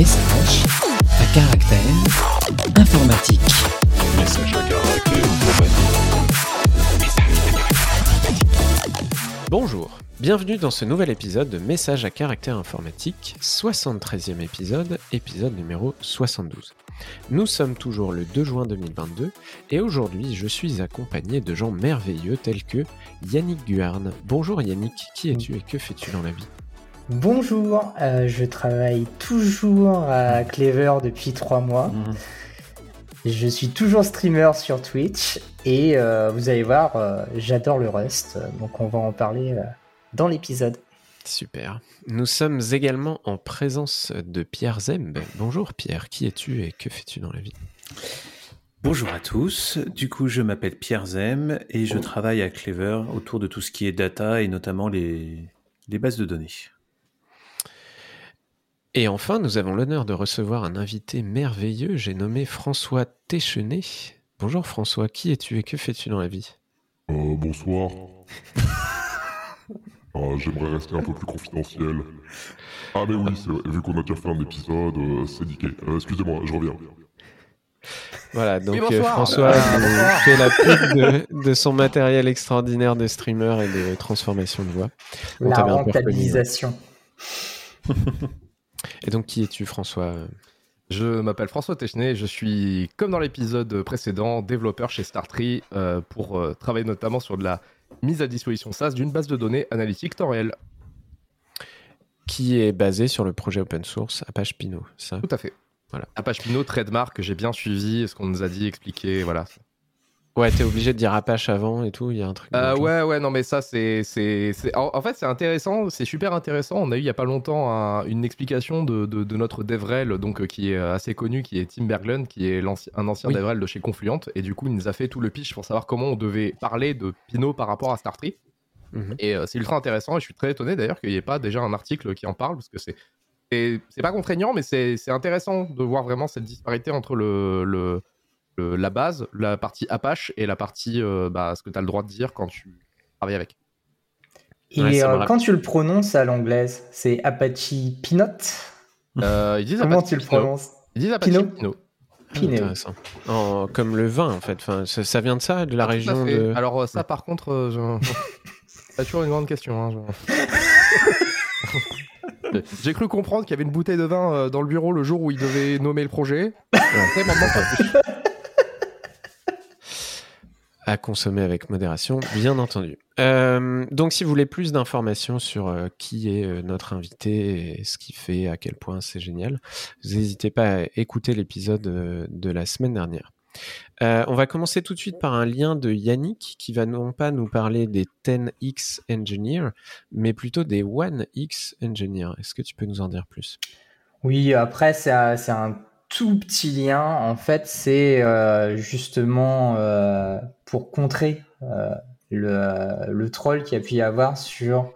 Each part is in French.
Message à caractère informatique. Bonjour, bienvenue dans ce nouvel épisode de Message à caractère informatique, 73e épisode, épisode numéro 72. Nous sommes toujours le 2 juin 2022 et aujourd'hui je suis accompagné de gens merveilleux tels que Yannick Guarne. Bonjour Yannick, qui es-tu et que fais-tu dans la vie? Bonjour, euh, je travaille toujours à Clever depuis trois mois. Je suis toujours streamer sur Twitch et euh, vous allez voir, euh, j'adore le Rust, donc on va en parler euh, dans l'épisode. Super. Nous sommes également en présence de Pierre Zemb. Bonjour Pierre, qui es-tu et que fais-tu dans la vie? Bonjour à tous, du coup je m'appelle Pierre Zem et je travaille à Clever autour de tout ce qui est data et notamment les, les bases de données. Et enfin, nous avons l'honneur de recevoir un invité merveilleux, j'ai nommé François Téchenet. Bonjour François, qui es-tu et que fais-tu dans la vie? Euh, bonsoir. Ah, J'aimerais rester un peu plus confidentiel. Ah mais oui, c'est vrai, vu qu'on a déjà fait un épisode, euh, c'est niqué. Euh, Excusez-moi, je reviens. Voilà, donc Oui, euh. François fait la pub de, de son matériel extraordinaire de streamer et de transformation de voix. On La reconnu, rentabilisation. Et donc, qui es-tu François? Je m'appelle François Téchenet, je suis, comme dans l'épisode précédent, développeur chez Startree euh, pour euh, travailler notamment sur de la mise à disposition SaaS d'une base de données analytique temps réel. Qui est basé sur le projet open source Apache Pinot, ça? Tout à fait. Voilà. Apache Pinot, trademark, j'ai bien suivi, ce qu'on nous a dit, expliqué, voilà. Ouais, t'es obligé de dire Apache avant et tout, il y a un truc. Euh, ouais, ouais, non, mais ça, c'est. En, en fait, c'est intéressant, c'est super intéressant. On a eu il y a pas longtemps un- une explication de, de- de notre DevRel, donc, euh, qui est assez connu, qui est Tim Berglund, qui est un ancien Oui. DevRel de chez Confluent. Et du coup, il nous a fait tout le pitch pour savoir comment on devait parler de Pinot par rapport à Startree. Mhm. Et euh, c'est ultra intéressant. Et je suis très étonné d'ailleurs qu'il n'y ait pas déjà un article qui en parle, parce que c'est. C'est pas contraignant, mais c'est c'est intéressant de voir vraiment cette disparité entre le, le- le- la base, la partie Apache et la partie euh, bah, ce que tu as le droit de dire quand tu travailles avec. Et Ouais, euh, quand tu le prononces à l'anglaise, c'est Apache Pinot Euh, ils disent Comment Apache tu le Pinot. prononces? Ils disent Apache Pinot? Pinot. Intéressant. Comme le vin, en fait. Enfin, ça, ça vient de ça, de la Ah, région de. Alors ça, par contre, euh, je... c'est toujours une grande question. hein, je- J'ai cru comprendre qu'il y avait une bouteille de vin euh, dans le bureau le jour où il devait nommer le projet. Après, maintenant, pas plus. À consommer avec modération, bien entendu. Euh, donc, si vous voulez plus d'informations sur euh, qui est euh, notre invité et ce qu'il fait, à quel point c'est génial, n'hésitez pas à écouter l'épisode de la semaine dernière. On va commencer tout de suite par un lien de Yannick qui va non pas nous parler des 10x Engineer, mais plutôt des 1x Engineer. Est-ce que tu peux nous en dire plus? Oui, après, c'est un tout petit lien. En fait, c'est euh, justement euh, pour contrer euh, le, troll qu'il y a pu y avoir sur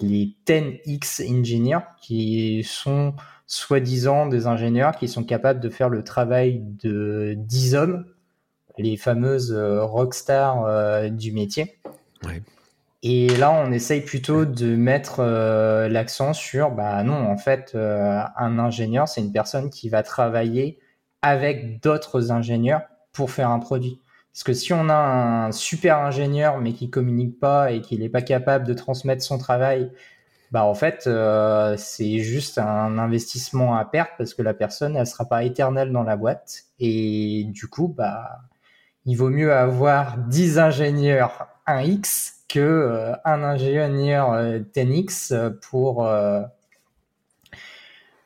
les 10x engineers, qui sont soi-disant des ingénieurs qui sont capables de faire le travail de 10 hommes, les fameuses rockstars du métier. Et là, on essaye plutôt de mettre euh, l'accent sur, bah non, en fait, euh, un ingénieur, c'est une personne qui va travailler avec d'autres ingénieurs pour faire un produit. Parce que si on a un super ingénieur mais qui communique pas et qui n'est pas capable de transmettre son travail, bah en fait, euh, c'est juste un investissement à perte parce que la personne, elle sera pas éternelle dans la boîte. Et du coup, bah, il vaut mieux avoir 10 ingénieurs 1X que euh, un ingénieur euh, 10X euh, pour, euh,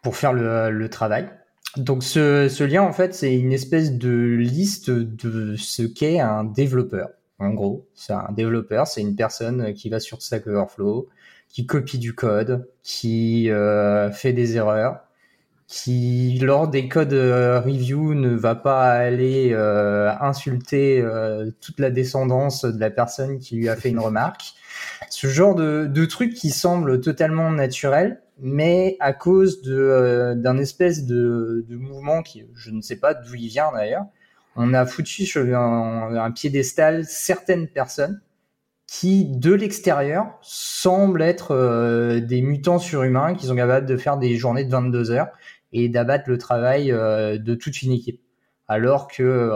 pour faire le, le travail. Donc ce, ce lien, en fait, c'est une espèce de liste de ce qu'est un développeur. En gros, c'est un développeur, c'est une personne qui va sur Stack Overflow, qui copie du code, qui fait des erreurs, qui, lors des codes euh, review, ne va pas aller euh, insulter euh, toute la descendance de la personne qui lui a fait une remarque. Ce genre de, de truc qui semble totalement naturel, mais à cause de, euh, d'un espèce de, de mouvement qui, je ne sais pas d'où il vient d'ailleurs, on a foutu sur un, un piédestal certaines personnes qui, de l'extérieur, semblent être euh, des mutants surhumains qui sont capables de faire des journées de 22 heures et d'abattre le travail de toute une équipe. Alors que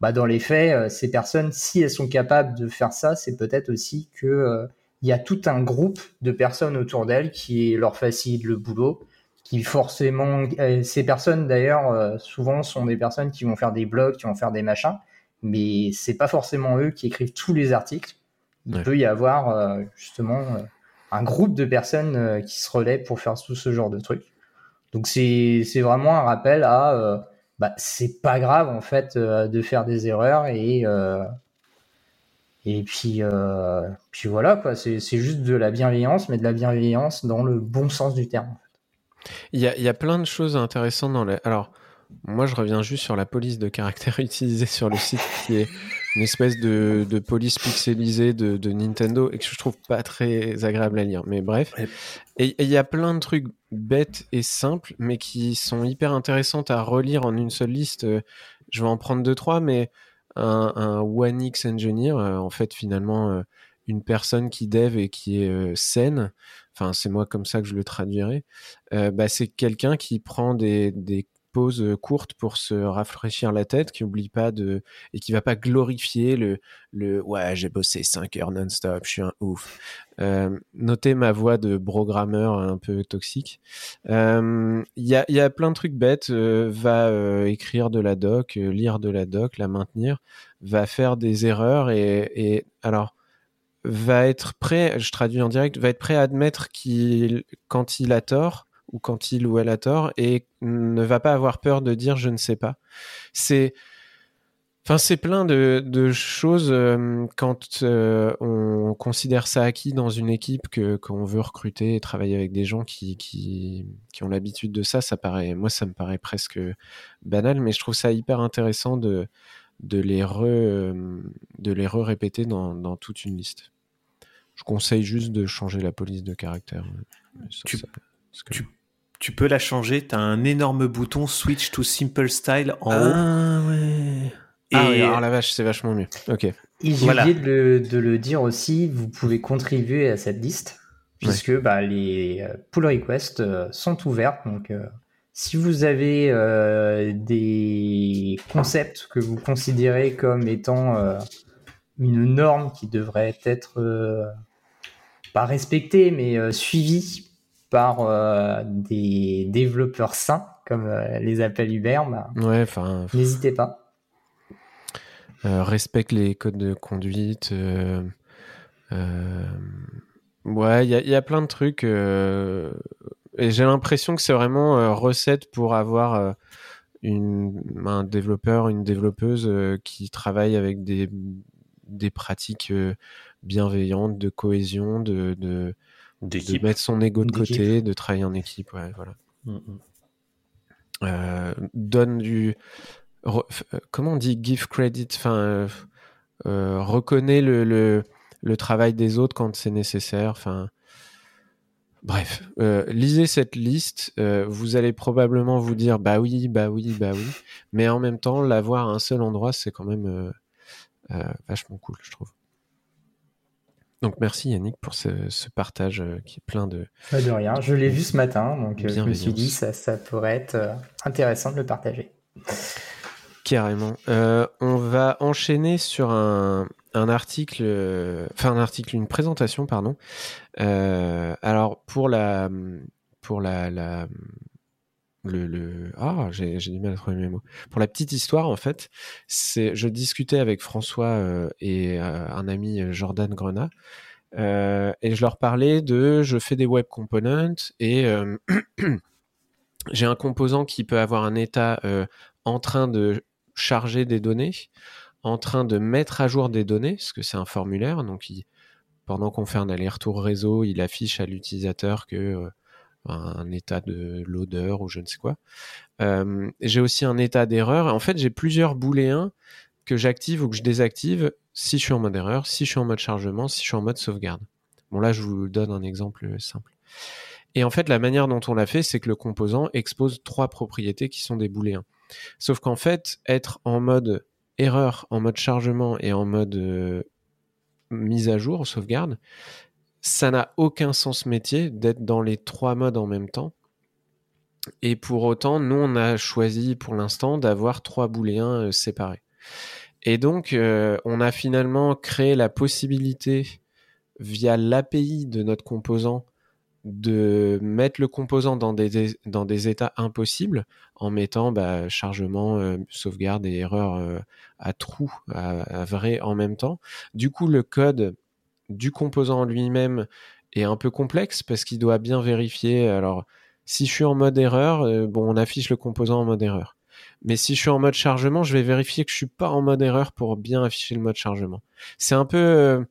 bah, dans les faits, ces personnes, si elles sont capables de faire ça, c'est peut-être aussi que il y a tout un groupe de personnes autour d'elles qui leur facilitent le boulot, qui forcément, ces personnes d'ailleurs, souvent sont des personnes qui vont faire des blogs, qui vont faire des machins, mais c'est pas forcément eux qui écrivent tous les articles. Il peut y avoir euh, justement euh, un groupe de personnes euh, qui se relaient pour faire tout ce genre de trucs. Donc c'est vraiment un rappel à bah, c'est pas grave en fait de faire des erreurs et et puis puis voilà quoi c'est juste de la bienveillance mais de la bienveillance dans le bon sens du terme. Il y a, il y a plein de choses intéressantes dans les alors moi, je reviens juste sur la police de caractère utilisée sur le site, qui est une espèce de, police pixelisée de, Nintendo et que je trouve pas très agréable à lire. Mais bref. Et il y a plein de trucs bêtes et simples, mais qui sont hyper intéressantes à relire en une seule liste. Je vais en prendre deux, trois, mais un, un One X Engineer, euh, en fait, finalement, euh, une personne qui dev et qui est euh, saine, enfin, c'est moi comme ça que je le traduirais, bah, c'est quelqu'un qui prend des, des pause courte pour se rafraîchir la tête, qui oublie pas de et qui va pas glorifier le le ouais j'ai bossé 5 heures non-stop, je suis un ouf. Notez ma voix de programmeur un peu toxique. Il y, a, y a plein de trucs bêtes. va écrire de la doc, lire de la doc, la maintenir, va faire des erreurs et, et alors va être prêt, je traduis en direct, va être prêt à admettre qu'il quand il a tort ou quand il ou elle a tort et ne va pas avoir peur de dire je ne sais pas. C'est Enfin, c'est plein de, choses euh, quand euh, on considère ça acquis dans une équipe que qu'on veut recruter et travailler avec des gens qui, qui, qui ont l'habitude de ça. Ça paraît, moi, ça me paraît presque banal, mais je trouve ça hyper intéressant de, de les re, de les répéter dans, dans, toute une liste. Je conseille juste de changer la police de caractère. Tu, tu, tu peux la changer. Tu as un énorme bouton Switch to Simple Style en haut. Ah ouais. Et ah oui, alors la vache, c'est vachement mieux. Ok. Et j'ai oublié de le, dire aussi, vous pouvez contribuer à cette liste, puisque bah, les euh, pull requests euh, sont ouverts. Donc, euh, si vous avez des concepts que vous considérez comme étant une norme qui devrait être pas respectée, mais suivie par euh, des développeurs sains, comme euh, les appelle Uber, bah, ouais, n'hésitez pas. Euh, respecte les codes de conduite. ouais, il y, a plein de trucs. et j'ai l'impression que c'est vraiment recette pour avoir une, un développeur, une développeuse qui travaille avec des, des pratiques bienveillantes, de cohésion, de, de de mettre son ego de côté, de travailler en équipe, ouais, voilà. Mm, mm. Euh, donne du, euh, comment on dit, give credit, enfin, euh, reconnaît le, le, le, travail des autres quand c'est nécessaire, enfin. Bref, lisez cette liste, vous allez probablement vous dire bah oui, bah oui, bah oui, mais en même temps, l'avoir à un seul endroit, c'est quand même vachement cool, je trouve. Donc merci Yannick pour ce, partage euh, qui est plein de... Pas de rien, je l'ai vu ce matin, donc euh, je me suis dit ça, ça pourrait être euh, intéressant de le partager. Carrément. on va enchaîner sur un, article, enfin un article, une présentation, pardon. alors pour la, pour la le, ah j'ai du mal à trouver mes mots. Pour la petite histoire en fait c'est je discutais avec François euh, et euh, un ami euh, Jordan Grenat et je leur parlais de je fais des web components et j'ai un composant qui peut avoir un état en train de charger des données en train de mettre à jour des données parce que c'est un formulaire donc pendant qu'on fait un aller-retour réseau il affiche à l'utilisateur que un état de l'odeur ou je ne sais quoi. J'ai aussi un état d'erreur. En fait, j'ai plusieurs booléens que j'active ou que je désactive si je suis en mode erreur, si je suis en mode chargement, si je suis en mode sauvegarde. Bon, là, je vous donne un exemple simple. Et en fait, la manière dont on l'a fait, c'est que le composant expose trois propriétés qui sont des booléens. Sauf qu'en fait, être en mode erreur, en mode chargement et en mode mise à jour, sauvegarde, ça n'a aucun sens métier d'être dans les trois modes en même temps. Et pour autant, nous, on a choisi pour l'instant d'avoir trois booléens euh, séparés. Et donc, euh, on a finalement créé la possibilité, via l'API de notre composant, de mettre le composant dans des, dans des états impossibles en mettant bah, chargement, euh, sauvegarde et erreur à à, à, vrai en même temps. Du coup, le code du composant lui-même est un peu complexe parce qu'il doit bien vérifier. Alors, si je suis en mode erreur, euh, bon, on affiche le composant en mode erreur. Mais si je suis en mode chargement, je vais vérifier que je suis pas en mode erreur pour bien afficher le mode chargement. C'est un peu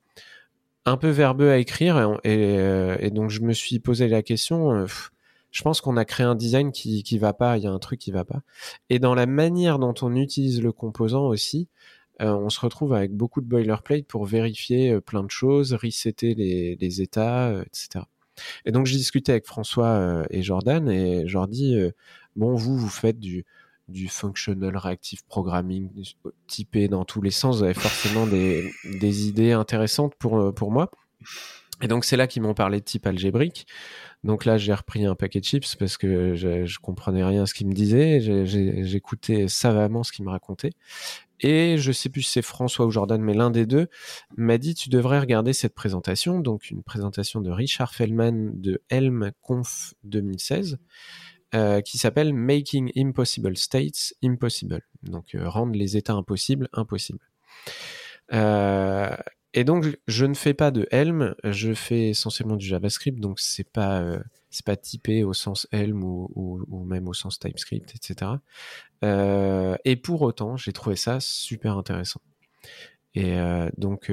un peu verbeux à écrire et, et, donc je me suis posé la question. Je pense qu'on a créé un design qui qui va pas. Il y a un truc qui va pas. Et dans la manière dont on utilise le composant aussi, euh, on se retrouve avec beaucoup de boilerplate pour vérifier euh, plein de choses, resetter les, états, euh, etc. Et donc j'ai discuté avec François et Jordan et je leur bon vous vous faites du functional reactive programming typé dans tous les sens, vous avez forcément des, idées intéressantes pour moi. Et donc c'est là qu'ils m'ont parlé de type algébrique. Donc là j'ai repris un paquet de chips parce que je, je comprenais rien à ce qu'ils me disaient. J'écoutais savamment ce qu'ils me racontaient. Et je sais plus si c'est François ou Jordan, mais l'un des deux m'a dit tu devrais regarder cette présentation, donc une présentation de Richard Feldman de Helm Conf 2016. Euh, qui s'appelle Making Impossible States Impossible. Donc euh, rendre les états impossibles impossibles. Euh, et donc je ne fais pas de Helm, je fais essentiellement du JavaScript, donc c'est pas euh, c'est pas typé au sens Helm ou, ou, même au sens TypeScript, etc. et pour autant, j'ai trouvé ça super intéressant. Et donc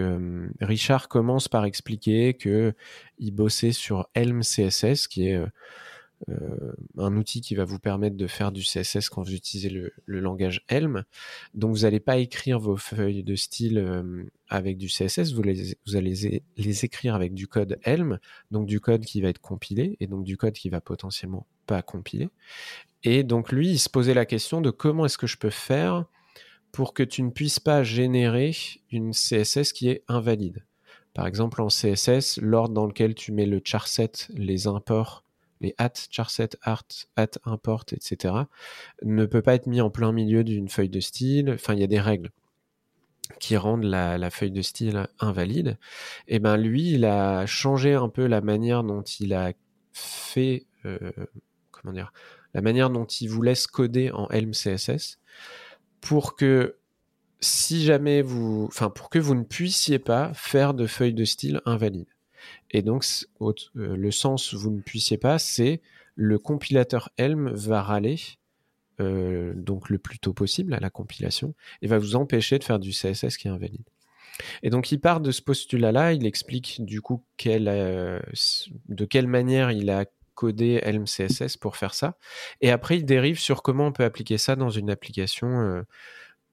Richard commence par expliquer que il bossait sur Helm CSS, qui est euh, un outil qui va vous permettre de faire du CSS quand vous utilisez le, langage Helm. Donc vous n'allez pas écrire vos feuilles de style euh, avec du CSS, vous allez les écrire avec du code Helm, donc du code qui va être compilé et donc du code qui va potentiellement pas compiler. Et donc lui, il se posait la question de comment est-ce que je peux faire pour que tu ne puisses pas générer une CSS qui est invalide. Par exemple, en CSS, l'ordre dans lequel tu mets le charset, les imports les at, charset, art, at, import, etc., ne peut pas être mis en plein milieu d'une feuille de style. Enfin, il y a des règles qui rendent la, feuille de style invalide. Et ben lui, il a changé un peu la manière dont il a fait, euh, comment dire, la manière dont il vous laisse coder en Helm CSS pour que si jamais vous, enfin pour que vous ne puissiez pas faire de feuille de style invalide. Et donc, euh, le sens vous ne puissiez pas, c'est le compilateur Helm va râler, euh, donc le plus tôt possible à la compilation, et va vous empêcher de faire du CSS qui est invalide. Et donc, il part de ce postulat-là, il explique du coup euh, de quelle manière il a codé Helm CSS pour faire ça. Et après, il dérive sur comment on peut appliquer ça dans une application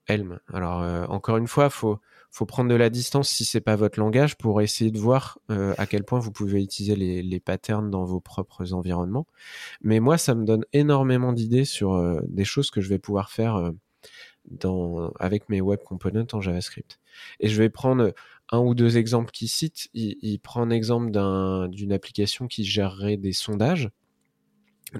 Helm. Alors, encore une fois, faut faut prendre de la distance si c'est pas votre langage pour essayer de voir euh, à quel point vous pouvez utiliser les, les, patterns dans vos propres environnements. Mais moi, ça me donne énormément d'idées sur euh, des choses que je vais pouvoir faire euh, dans, avec mes web components en JavaScript. Et je vais prendre un ou deux exemples qu'il cite. Il, il prend un exemple d'une un, application qui gérerait des sondages.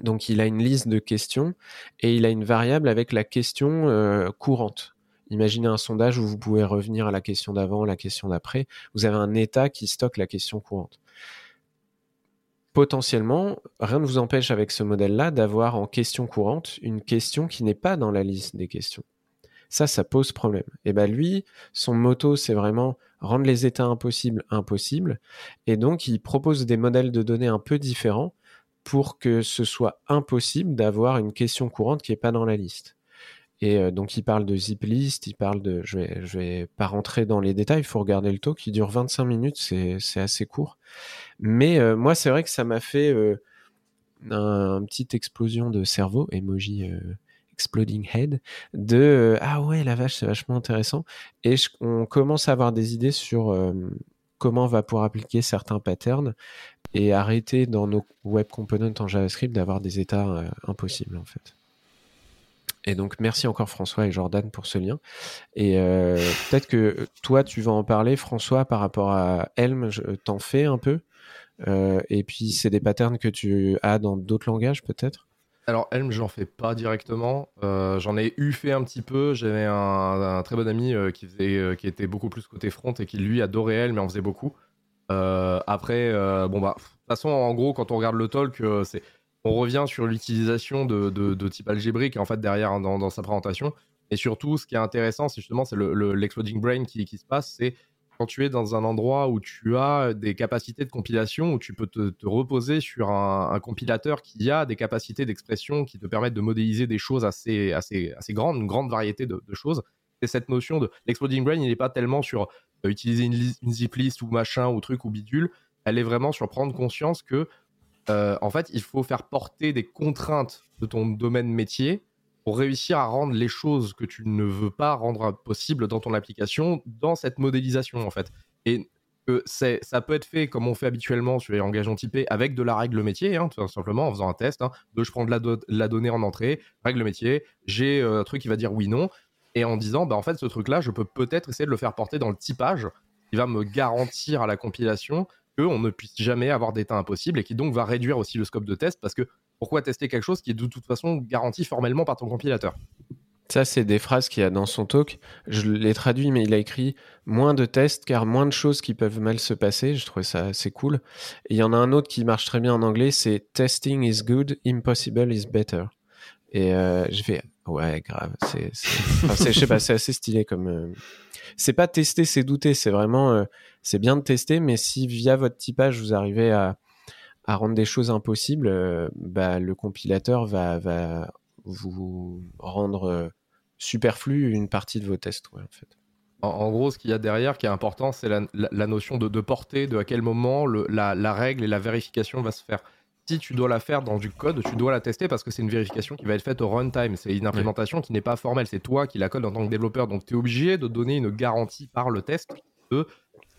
Donc il a une liste de questions et il a une variable avec la question euh, courante. Imaginez un sondage où vous pouvez revenir à la question d'avant, la question d'après. Vous avez un état qui stocke la question courante. Potentiellement, rien ne vous empêche avec ce modèle-là d'avoir en question courante une question qui n'est pas dans la liste des questions. Ça, ça pose problème. Et ben lui, son motto, c'est vraiment rendre les états impossibles impossibles. Et donc, il propose des modèles de données un peu différents pour que ce soit impossible d'avoir une question courante qui n'est pas dans la liste. Et euh, donc, il parle de zip list, il parle de. Je vais, je vais pas rentrer dans les détails, il faut regarder le talk, qui dure 25 minutes, c'est, assez court. Mais euh, moi, c'est vrai que ça m'a fait euh, un, une petite explosion de cerveau, emoji exploding head, de ah ouais, la vache, c'est vachement intéressant. Et on commence à avoir des idées sur comment on va pouvoir appliquer certains patterns et arrêter dans nos web components en JavaScript d'avoir des états impossibles, en fait. Et donc, merci encore François et Jordan pour ce lien. Et euh, peut-être que toi, tu vas en parler, François, par rapport à Helm, t'en fais un peu. Euh, et puis, c'est des patterns que tu as dans d'autres langages, peut-être? Alors Helm, j'en fais pas directement. Euh, j'en ai eu fait un petit peu. J'avais un, un très bon ami euh, qui faisait, euh, qui était beaucoup plus côté front et qui lui adorait Helm, mais en faisait beaucoup. Euh, après, euh, bon bah, de toute façon, en gros, quand on regarde le talk, euh, c'est, on revient sur l'utilisation de, type algébrique en fait derrière hein, dans, sa présentation. Et surtout, ce qui est intéressant, c'est justement c'est le, le- l'exploding brain qui, qui se passe, c'est quand tu es dans un endroit où tu as des capacités de compilation, où tu peux te, reposer sur un, compilateur qui a des capacités d'expression qui te permettent de modéliser des choses assez, assez, assez grandes, une grande variété de, choses. Et cette notion de l'exploding brain, il n'est pas tellement sur euh, utiliser une, une zip list ou machin ou truc ou bidule, elle est vraiment sur prendre conscience que euh, en fait, il faut faire porter des contraintes de ton domaine métier pour réussir à rendre les choses que tu ne veux pas rendre possibles dans ton application dans cette modélisation en fait. Et que c'est, ça peut être fait comme on fait habituellement sur les langages typés avec de la règle métier, hein, tout simplement en faisant un test. hein, de je prends de la, do- la donnée en entrée, règle métier, j'ai euh, un truc qui va dire oui non, et en disant bah en fait ce truc là je peux peut-être essayer de le faire porter dans le typage qui va me garantir à la compilation qu'on ne puisse jamais avoir d'état impossible et qui donc va réduire aussi le scope de test parce que pourquoi tester quelque chose qui est de toute façon garanti formellement par ton compilateur? Ça, c'est des phrases qu'il y a dans son talk. Je l'ai traduit, mais il a écrit moins de tests car moins de choses qui peuvent mal se passer. Je trouvais ça assez cool. Et il y en a un autre qui marche très bien en anglais, c'est Testing is good, impossible is better. Et euh, je fais ouais grave. C'est, je sais pas, c'est assez stylé comme. euh, C'est pas tester, c'est douter. C'est vraiment, euh, c'est bien de tester, mais si via votre typage vous arrivez à à rendre des choses impossibles, euh, bah, le compilateur va, va vous rendre euh, superflu une partie de vos tests. En fait. Gros, ce qu'il y a derrière qui est important, c'est la, la- la notion de, de portée, de à quel moment le- la, la règle et la vérification va se faire. Si tu dois la faire dans du code, tu dois la tester parce que c'est une vérification qui va être faite au runtime. C'est une implémentation qui n'est pas formelle. C'est toi qui la code en tant que développeur. Donc, tu es obligé de donner une garantie par le test de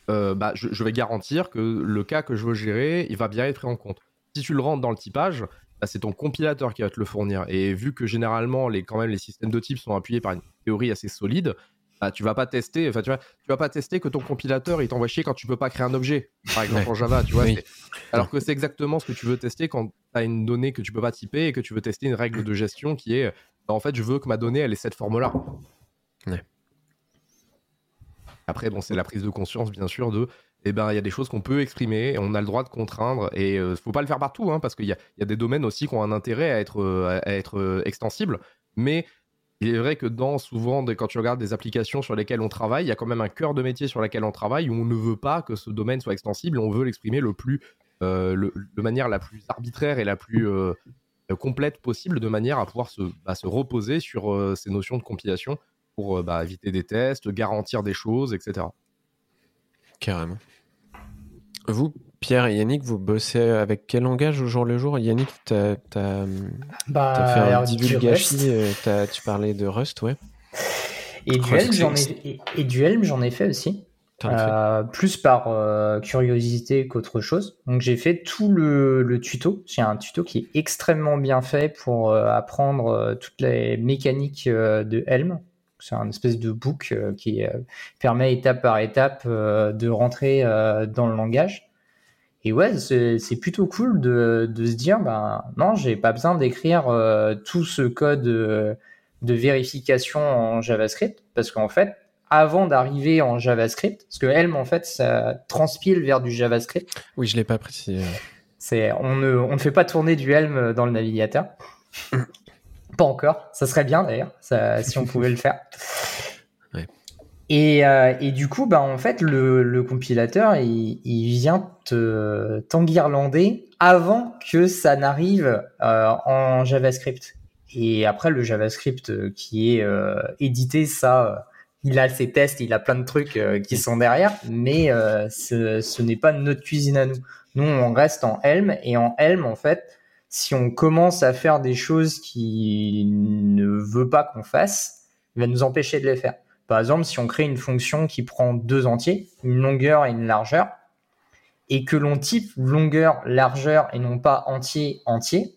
euh, bah, je, je vais garantir que le cas que je veux gérer, il va bien être pris en compte. Si tu le rentres dans le typage, bah, c'est ton compilateur qui va te le fournir. Et vu que généralement, les, quand même, les systèmes de type sont appuyés par une théorie assez solide, bah, tu vas pas tester, enfin tu vois, tu vas pas tester que ton compilateur il t'envoie chier quand tu peux pas créer un objet, par exemple en Java, tu vois. Oui. Alors que c'est exactement ce que tu veux tester quand tu as une donnée que tu peux pas typer et que tu veux tester une règle de gestion qui est, bah, en fait, je veux que ma donnée elle ait cette forme-là. Ouais. Après, bon, c'est la prise de conscience, bien sûr, de, eh ben, il y a des choses qu'on peut exprimer, et on a le droit de contraindre, et euh, faut pas le faire partout, hein, parce qu'il y a, il y a des domaines aussi qui ont un intérêt à être, euh, à être euh, extensibles, mais il est vrai que dans souvent, quand tu regardes des applications sur lesquelles on travaille, il y a quand même un cœur de métier sur lequel on travaille où on ne veut pas que ce domaine soit extensible, on veut l'exprimer le plus, euh, le- de manière la plus arbitraire et la plus euh, euh, complète possible, de manière à pouvoir se, bah, se reposer sur ces notions de compilation pour bah, éviter des tests, garantir des choses, etc. Carrément. Vous, Pierre et Yannick, vous bossez avec quel langage au jour le jour? Yannick, t'as as, Bah, fait un Rust. euh, tu parlais de Rust, ouais. Et du Helm, j'en ai, et, et du Helm, j'en ai fait aussi. Euh, plus par euh, curiosité qu'autre chose. Donc j'ai fait tout le, le tuto. J'ai un tuto qui est extrêmement bien fait pour euh, apprendre toutes les mécaniques de Helm. C'est un espèce de book euh, qui euh, permet étape par étape euh, de rentrer euh, dans le langage. Et ouais, c'est plutôt cool de, de se dire, ben non, j'ai pas besoin d'écrire euh, tout ce code de vérification en JavaScript, parce qu'en fait, avant d'arriver en JavaScript, parce que Helm, en fait, ça transpile vers du JavaScript. Oui, je l'ai pas précisé. C'est, on, ne, on ne fait pas tourner du Helm dans le navigateur. pas encore. Ça serait bien d'ailleurs, si on pouvait le faire. Ouais. Et, euh, et du coup, bah, en fait, le, le compilateur, il, il vient te, t'enguirlander avant que ça n'arrive euh, en JavaScript. Et après, le JavaScript euh, qui est euh, édité, ça, il a ses tests, il a plein de trucs qui sont derrière, mais ce, ce n'est pas notre cuisine à nous. Nous, on reste en Helm, et en Helm, en fait, si on commence à faire des choses qu'il ne veut pas qu'on fasse, il va nous empêcher de les faire. Par exemple, si on crée une fonction qui prend deux entiers, une longueur et une largeur, et que l'on type longueur, largeur et non pas entier, entier,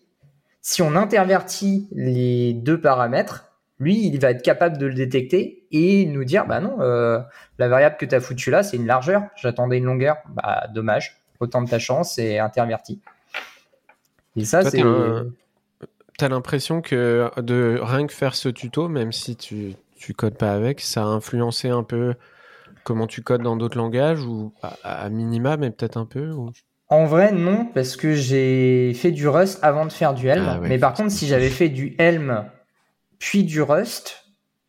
si on intervertit les deux paramètres, lui, il va être capable de le détecter et nous dire, bah non, euh, la variable que tu as foutue là, c'est une largeur, j'attendais une longueur, bah dommage, autant de ta chance, c'est interverti. Et ça, c'est... un- t'as l'impression que de rien que faire ce tuto, même si tu, tu codes pas avec, ça a influencé un peu comment tu codes dans d'autres langages ou à, à minima, mais peut-être un peu ou... En vrai, non, parce que j'ai fait du Rust avant de faire du Helm. Ah ouais, mais par contre, si j'avais fait du Helm puis du Rust,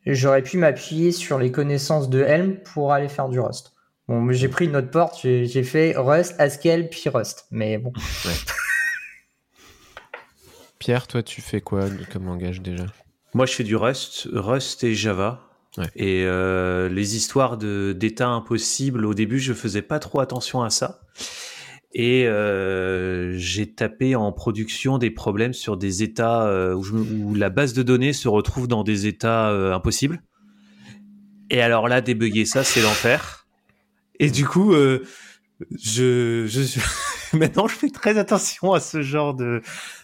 j'aurais pu m'appuyer sur les connaissances de Helm pour aller faire du Rust. Bon, j'ai pris une autre porte, j'ai j'ai fait Rust, Haskell, puis Rust. Mais bon. Pierre, toi, tu fais quoi comme langage déjà? Moi, je fais du Rust, Rust et Java. Ouais. Et euh, les histoires de d'états impossibles, au début, je faisais pas trop attention à ça. Et euh, j'ai tapé en production des problèmes sur des états euh, où, je me- où la base de données se retrouve dans des états impossibles. Et alors là, débugger ça, c'est l'enfer. Et du coup, euh, je, je maintenant, je fais très attention à ce genre de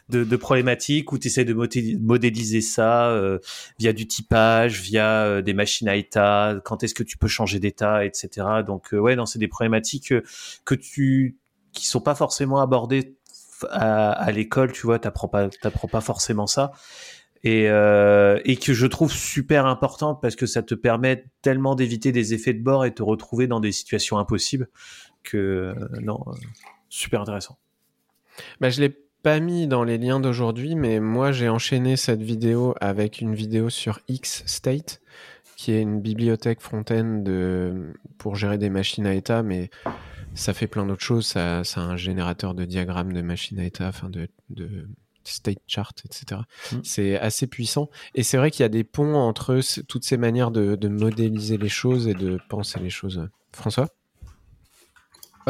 de, problématiques où tu essaies de modé- modéliser ça euh, via du typage, via euh, des machines à état, quand est-ce que tu peux changer d'état, etc. Donc euh, ouais, non, c'est des problématiques euh, que tu qui sont pas forcément abordées à, l'école, tu vois, t'apprends pas t'apprends pas forcément ça. Et, que je trouve super importante parce que ça te permet tellement d'éviter des effets de bord et te retrouver dans des situations impossibles que non, super intéressant. Bah, je l'ai pas mis dans les liens d'aujourd'hui, mais moi j'ai enchaîné cette vidéo avec une vidéo sur X-State, qui est une bibliothèque front-end de... pour gérer des machines à état, mais ça fait plein d'autres choses. Ça, ça a un générateur de diagrammes de machines à état, enfin de, de state chart, etc. Mm. C'est assez puissant. Et c'est vrai qu'il y a des ponts entre toutes ces manières de, de modéliser les choses et de penser les choses. François?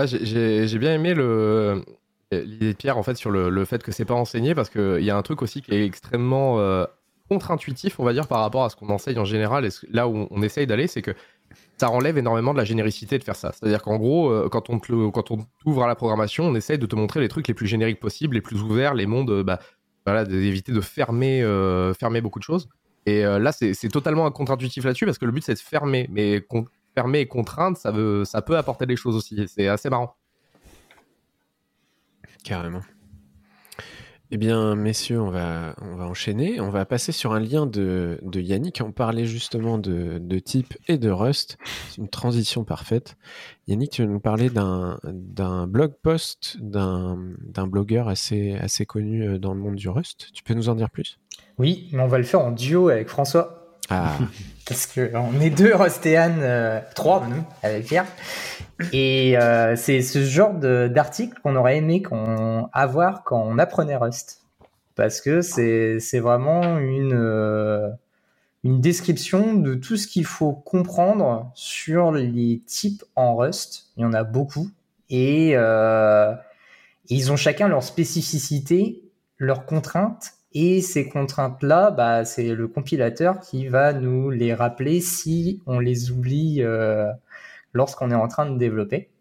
J'ai- bien aimé le l'idée de Pierre en fait sur le, fait que c'est pas enseigné parce qu'il y a un truc aussi qui est extrêmement euh, contre-intuitif on va dire par rapport à ce qu'on enseigne en général et là où on essaye d'aller c'est que ça enlève énormément de la généricité de faire ça. C'est-à-dire qu'en gros, euh, quand on quand on t'ouvre à la programmation, on essaye de te montrer les trucs les plus génériques possibles, les plus ouverts, les mondes, euh, bah, voilà, d'éviter de fermer, euh, fermer beaucoup de choses. Et euh, là, c'est totalement contre-intuitif là-dessus parce que le but c'est de fermer, mais fermer et contraindre, ça veut, ça peut apporter des choses aussi. C'est assez marrant. Carrément. Eh bien, messieurs, on va, on va enchaîner. On va passer sur un lien de, de Yannick. On parlait justement de, de type et de Rust. C'est une transition parfaite. Yannick, tu veux nous parler d'un d'un blog post d'un d'un blogueur assez, assez connu euh, dans le monde du Rust. Tu peux nous en dire plus? Oui, mais on va le faire en duo avec François. Ah, Parce que on est deux Rustéan, euh, trois même, avec Pierre. Et euh, c'est ce genre d'article qu'on aurait aimé qu'on avoir quand on apprenait Rust. Parce que c'est vraiment une, euh, une description de tout ce qu'il faut comprendre sur les types en Rust. Il y en a beaucoup. Et, euh, ils ont chacun leur spécificité, leurs contraintes. Et ces contraintes-là, bah, c'est le compilateur qui va nous les rappeler si on les oublie euh, lorsqu'on est en train de développer.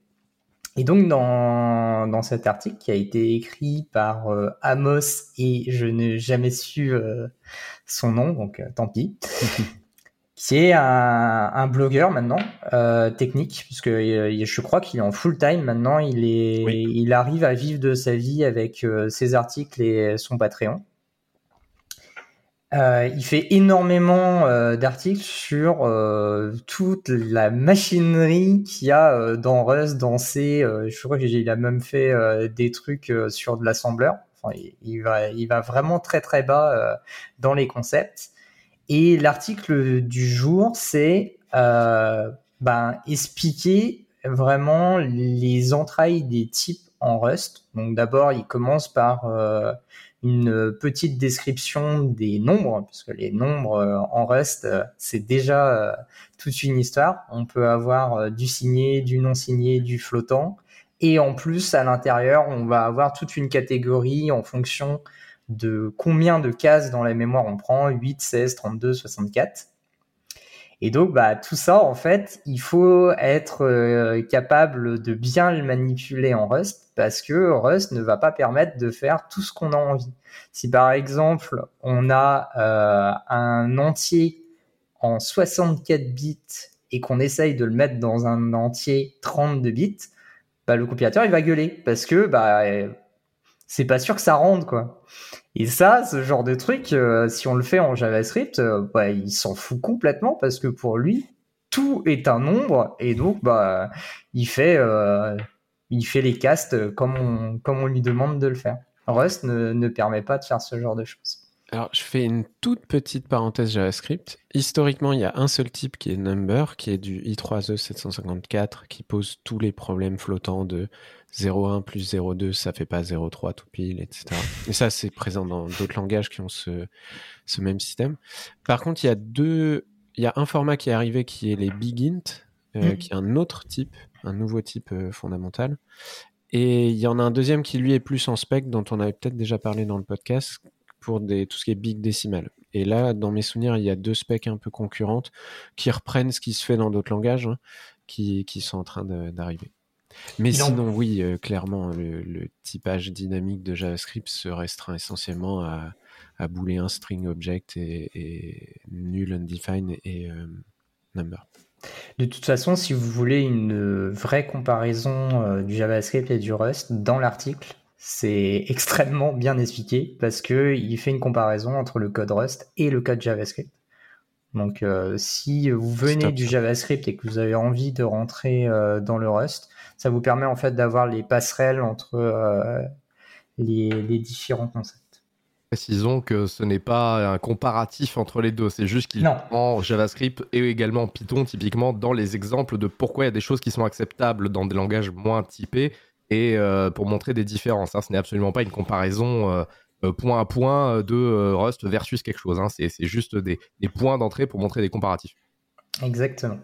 Et donc dans, dans cet article qui a été écrit par euh, Amos et je n'ai jamais su euh, son nom, donc euh, tant pis, qui est un, un blogueur maintenant technique, puisque je crois qu'il est en full time maintenant, il, est, Oui. il arrive à vivre de sa vie avec ses articles et son Patreon. Euh, il fait énormément euh, d'articles sur euh, toute la machinerie qu'il y a dans Rust, dans C. je crois qu'il a même fait des trucs sur de l'assembleur. Enfin, il, il va, il va vraiment très très bas dans les concepts. Et l'article du jour, c'est ben, expliquer vraiment les entrailles des types en Rust. Donc d'abord, il commence par une petite description des nombres, parce que les nombres euh, en Rust, euh, c'est déjà euh, toute une histoire. On peut avoir du signé, du non signé, du flottant. Et en plus, à l'intérieur, on va avoir toute une catégorie en fonction de combien de cases dans la mémoire on prend, 8, 16, 32, 64. Et donc, bah, tout ça, en fait, il faut être euh, capable de bien le manipuler en Rust parce que Rust ne va pas permettre de faire tout ce qu'on a envie. Si par exemple, on a euh, un entier en 64 bits et qu'on essaye de le mettre dans un entier 32 bits, bah, le compilateur, il va gueuler parce que bah, euh, c'est pas sûr que ça rende, quoi. Et ça, ce genre de truc, euh, si on le fait en JavaScript, euh, bah, il s'en fout complètement parce que pour lui, tout est un nombre et donc bah, il, fait, euh, il fait les castes comme on, comme on lui demande de le faire. Rust ne, ne permet pas de faire ce genre de choses. Alors, je fais une toute petite parenthèse JavaScript. Historiquement, il y a un seul type qui est number, qui est du i3e 754, qui pose tous les problèmes flottants de 0,1 plus 0,2, ça fait pas 0,3 tout pile, etc. Et ça, c'est présent dans d'autres langages qui ont ce, ce même système. Par contre, il y a deux, il y a un format qui est arrivé qui est les bigint, euh, Mhm. qui est un autre type, un nouveau type euh, fondamental. Et il y en a un deuxième qui lui est plus en spec, dont on avait peut-être déjà parlé dans le podcast, pour des, tout ce qui est big décimal. Et là, dans mes souvenirs, il y a deux specs un peu concurrentes qui reprennent ce qui se fait dans d'autres langages, hein, qui, qui sont en train d'arriver. Mais sinon, oui, euh, clairement, le, le typage dynamique de JavaScript se restreint essentiellement à, à booler un string object et, et null undefined et euh, number. De toute façon, si vous voulez une vraie comparaison euh, du JavaScript et du Rust, dans l'article, c'est extrêmement bien expliqué parce que il fait une comparaison entre le code Rust et le code JavaScript. Donc, euh, si vous venez du. JavaScript et que vous avez envie de rentrer euh, dans le Rust, ça vous permet en fait d'avoir les passerelles entre euh, les, les différents concepts. Précisons que ce n'est pas un comparatif entre les deux, c'est juste qu'il prend JavaScript et également Python typiquement dans les exemples de pourquoi il y a des choses qui sont acceptables dans des langages moins typés et euh, pour montrer des différences. hein. Ce n'est absolument pas une comparaison euh, euh, point à point de Rust versus quelque chose. hein. C'est juste des, des points d'entrée pour montrer des comparatifs. Exactement.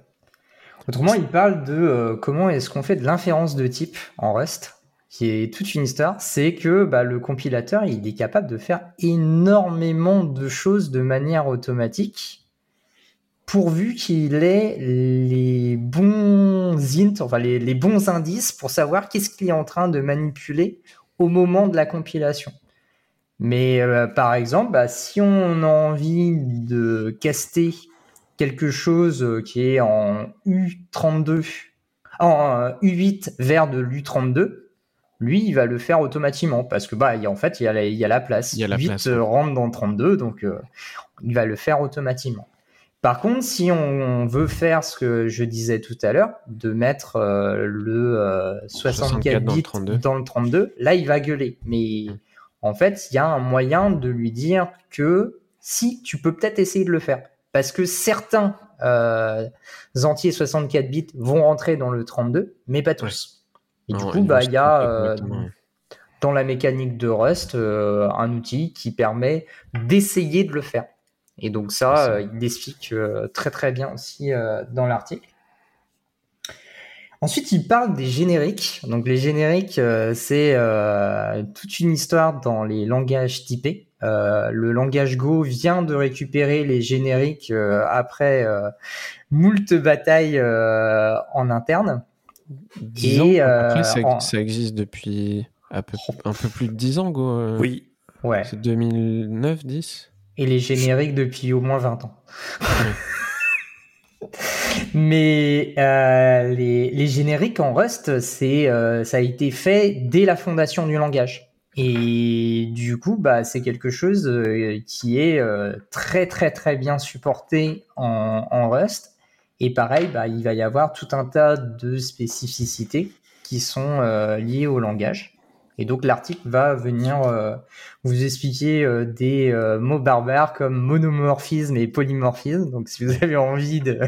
Autrement, il parle de comment est-ce qu'on fait de l'inférence de type en Rust, qui est toute une histoire. C'est que bah, le compilateur, il est capable de faire énormément de choses de manière automatique, pourvu qu'il ait les bons int, enfin les, les bons indices pour savoir qu'est-ce qu'il est en train de manipuler au moment de la compilation. Mais euh, par exemple, bah, si on a envie de caster quelque chose euh, qui est en U32, en euh, U8 vers de l'U32, lui, il va le faire automatiquement parce que bah, il y a- en fait, il y a la, il y a la place. Il y a la 8 place, euh, ouais. rentre dans 32, donc euh, il va le faire automatiquement. Par contre, si on veut faire ce que je disais tout à l'heure, de mettre euh, le euh, 64 64 dans le bits 32. dans le 32, là, il va gueuler. Mais en fait, il y a un moyen de lui dire que si, tu peux peut-être essayer de le faire. Parce que certains euh, entiers 64 bits vont rentrer dans le 32, mais pas tous. Et du coup, bah, il y a euh, dans la mécanique de Rust euh, un outil qui permet d'essayer de le faire. Et donc ça, euh, il l'explique euh, très très bien aussi euh, dans l'article. Ensuite, il parle des génériques. Donc les génériques, euh, c'est euh, toute une histoire dans les langages typés. Euh, le langage Go vient de récupérer les génériques euh, après euh, moult batailles euh, en interne. 10 ans, Et, après, ça, en- ça existe depuis un peu, un peu plus de 10 ans, Go. euh, Oui. Ouais. C'est 2009, 10 Et les génériques depuis au moins 20 ans. Mais euh, les, les génériques en Rust, c'est, euh, ça a été fait dès la fondation du langage. Et du coup, bah, c'est quelque chose euh, qui est très très très bien supporté en, en Rust. Et pareil, bah, il va y avoir tout un tas de spécificités qui sont liées au langage. Et donc l'article va venir euh, vous expliquer euh, des euh, mots barbares comme monomorphisme et polymorphisme. Donc si vous avez envie de,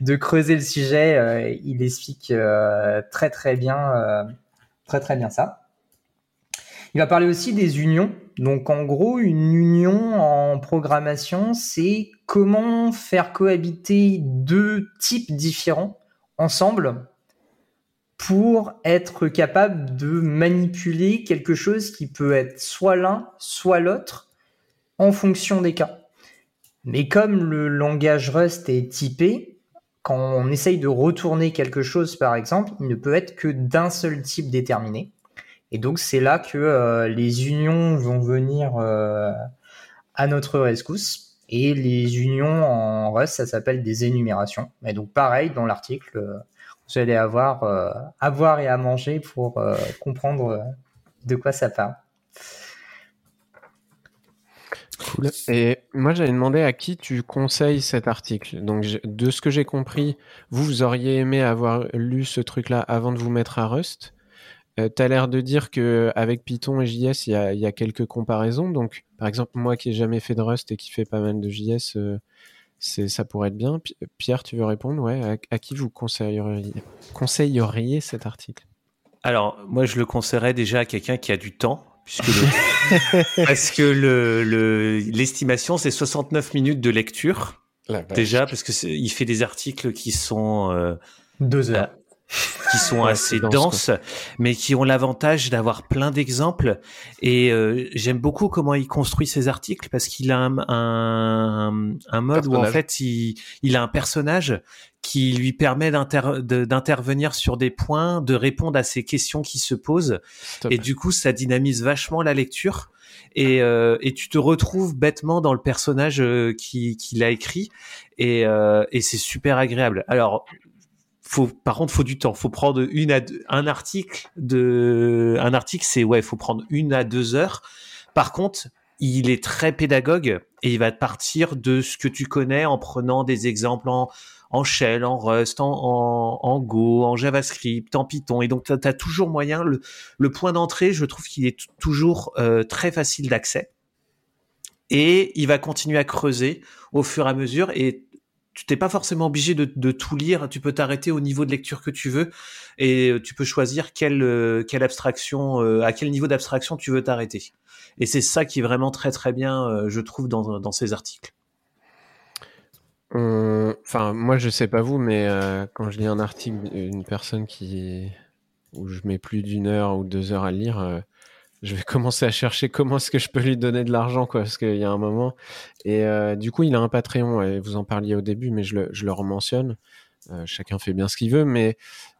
de creuser le sujet, il explique très très bien, très très bien ça. Il va parler aussi des unions. Donc en gros, une union en programmation, c'est comment faire cohabiter deux types différents ensemble pour être capable de manipuler quelque chose qui peut être soit l'un, soit l'autre, en fonction des cas. Mais comme le langage Rust est typé, quand on essaye de retourner quelque chose, par exemple, il ne peut être que d'un seul type déterminé. Et donc c'est là que euh, les unions vont venir euh, à notre rescousse. Et les unions en Rust, ça s'appelle des énumérations. Et donc pareil, dans l'article, euh, vous allez avoir euh, à boire et à manger pour euh, comprendre euh, de quoi ça parle. Cool. Et moi, j'avais demandé à qui tu conseilles cet article. Donc, de ce que j'ai compris, vous, vous auriez aimé avoir lu ce truc-là avant de vous mettre à Rust. Euh, tu as l'air de dire que avec Python et JS, il y y a quelques comparaisons. Donc, par exemple, moi qui ai jamais fait de Rust et qui fait pas mal de JS, c'est, ça pourrait être bien. Pi- Pierre, tu veux répondre? Ouais. À, à qui vous conseilleriez, conseilleriez cet article? Alors, moi, je le conseillerais déjà à quelqu'un qui a du temps, puisque le- parce que le- le- l'estimation, c'est 69 minutes de lecture, déjà, parce que c'est- il fait des articles qui sont euh, Deux heures. Qui sont Ouais, assez dense, denses, mais qui ont l'avantage d'avoir plein d'exemples. Et euh, j'aime beaucoup comment il construit ses articles parce qu'il a un, un, un mode où en fait il, il a un personnage qui lui permet de- d'intervenir sur des points, de répondre à ces questions qui se posent. Stop. Et du coup, ça dynamise vachement la lecture. Et, euh, et tu te retrouves bêtement dans le personnage euh, qui, qui l'a écrit. Et, euh, et c'est super agréable. Alors, faut, par contre, faut du temps. Faut prendre une à deux, un article de, un article, c'est ouais, faut prendre une à deux heures. Par contre, il est très pédagogue et il va partir de ce que tu connais en prenant des exemples en, en Shell, en Rust, en, en, Go, en JavaScript, en Python. Et donc, tu as, toujours moyen. Le, point d'entrée, je trouve qu'il est toujours euh, très facile d'accès. Et il va continuer à creuser au fur et à mesure. Et tu t'es pas forcément obligé de, tout lire. Tu peux t'arrêter au niveau de lecture que tu veux. Et euh, tu peux choisir quelle, euh, abstraction, euh, à quel niveau d'abstraction tu veux t'arrêter. Et c'est ça qui est vraiment très très bien, je trouve, dans, ces articles. Enfin, moi, je sais pas vous, mais quand je lis un article d'une personne qui où je mets plus d'une heure ou deux heures à lire, je vais commencer à chercher comment est-ce que je peux lui donner de l'argent, quoi, parce qu'il y a un moment. Et euh, du coup, il a un Patreon. Et vous en parliez au début, mais je le, je le rementionne. Euh, chacun fait bien ce qu'il veut, mais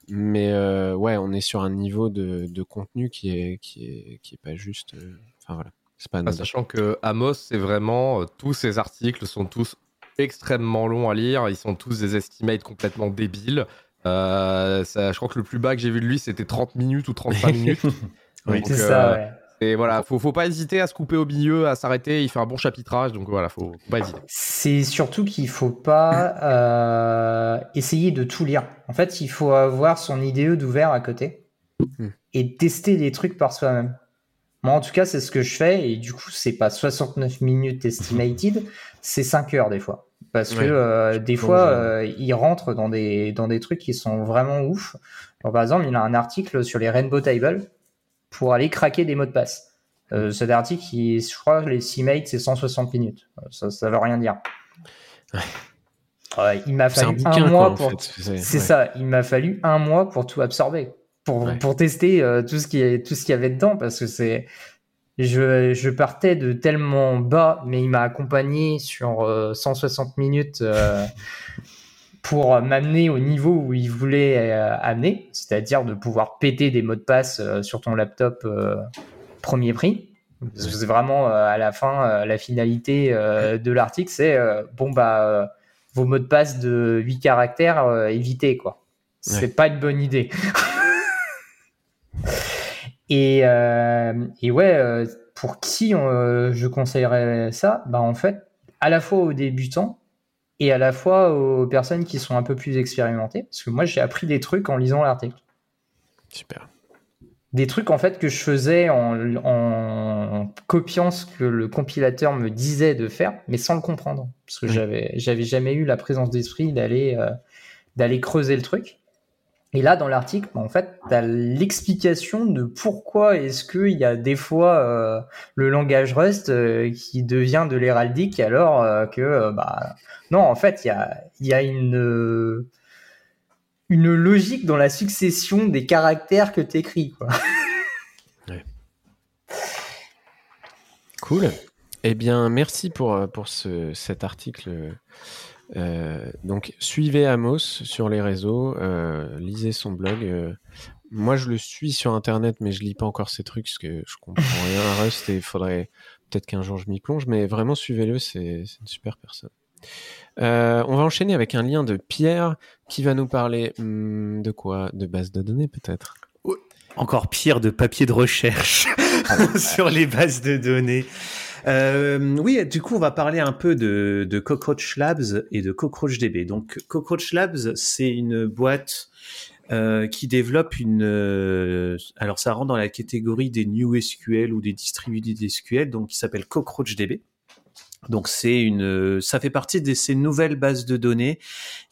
mais euh, ouais, on est sur un niveau de, de contenu qui est qui est qui est pas juste. euh, Enfin voilà, c'est pas Ah, sachant que Amos, c'est vraiment. tous ces articles sont tous extrêmement longs à lire. Ils sont tous des estimates complètement débiles. Ça, je crois que le plus bas que j'ai vu de lui, c'était 30 minutes ou 35 minutes. Oui. C'est euh, ça, ouais. Et voilà, faut, faut pas hésiter à se couper au milieu, à s'arrêter. Il fait un bon chapitrage, donc voilà, faut, faut pas hésiter. C'est surtout qu'il faut pas euh, essayer de tout lire. En fait, il faut avoir son IDE d'ouvert à côté Hmm. et tester des trucs par soi-même. Moi, en tout cas, c'est ce que je fais et du coup, c'est pas 69 minutes estimated, c'est 5 heures des fois. Parce que euh, des fois, euh, il rentre dans des, dans des trucs qui sont vraiment ouf. Alors, par exemple, il a un article sur les Rainbow Tables pour aller craquer des mots de passe. Euh, cet article, il- je crois, les estimates, c'est 160 minutes. Euh, Ça, ça veut rien dire. Ouais, il m'a un fallu un, mois quoi, pour. C'est ouais. ça. Il m'a fallu un mois pour tout absorber, pour, pour tester euh, tout ce qui est tout ce qu'il y avait dedans, parce que c'est. Je, je partais de tellement bas, mais il m'a accompagné sur euh, 160 minutes euh, pour m'amener au niveau où il voulait euh, amener, c'est-à-dire de pouvoir péter des mots de passe euh, sur ton laptop euh, premier prix. C'est vraiment à la fin, la finalité de l'article, c'est bon bah vos mots de passe de 8 caractères, évitez quoi. C'est Ouais. pas une bonne idée. et, et ouais, pour qui je conseillerais ça? Bah en fait, à la fois aux débutants et à la fois aux personnes qui sont un peu plus expérimentées. Parce que moi, j'ai appris des trucs en lisant l'article Super. des trucs en fait que je faisais en, en copiant ce que le compilateur me disait de faire, mais sans le comprendre, parce que Oui. j'avais j'avais jamais eu la présence d'esprit d'aller euh, d'aller creuser le truc. Et là, dans l'article, bah, en fait, tu as l'explication de pourquoi est-ce qu'il y a des fois euh, le langage Rust euh, qui devient de l'héraldique alors euh, que, bah, non, en fait, il y a, y a une, une logique dans la succession des caractères que tu écris. Quoi. Cool. Eh bien, merci pour, pour ce, cet article. Euh, donc, suivez Amos sur les réseaux, euh, lisez son blog. euh. moi, je le suis sur Internet, mais je lis pas encore ces trucs parce que je comprends rien à Rust et il faudrait peut-être qu'un jour je m'y plonge. Mais vraiment, suivez-le, c'est une super personne. On va enchaîner avec un lien de Pierre qui va nous parler hum, de quoi? De base de données, peut-être? Encore pire de papier de recherche sur les bases de données. Euh, oui, du coup, on va parler un peu de, de Cockroach Labs et de CockroachDB. Donc, Cockroach Labs, c'est une boîte euh, qui développe une. euh, alors, ça rentre dans la catégorie des New SQL ou des distributed SQL, donc qui s'appelle CockroachDB. Donc, c'est une. Ça fait partie de ces nouvelles bases de données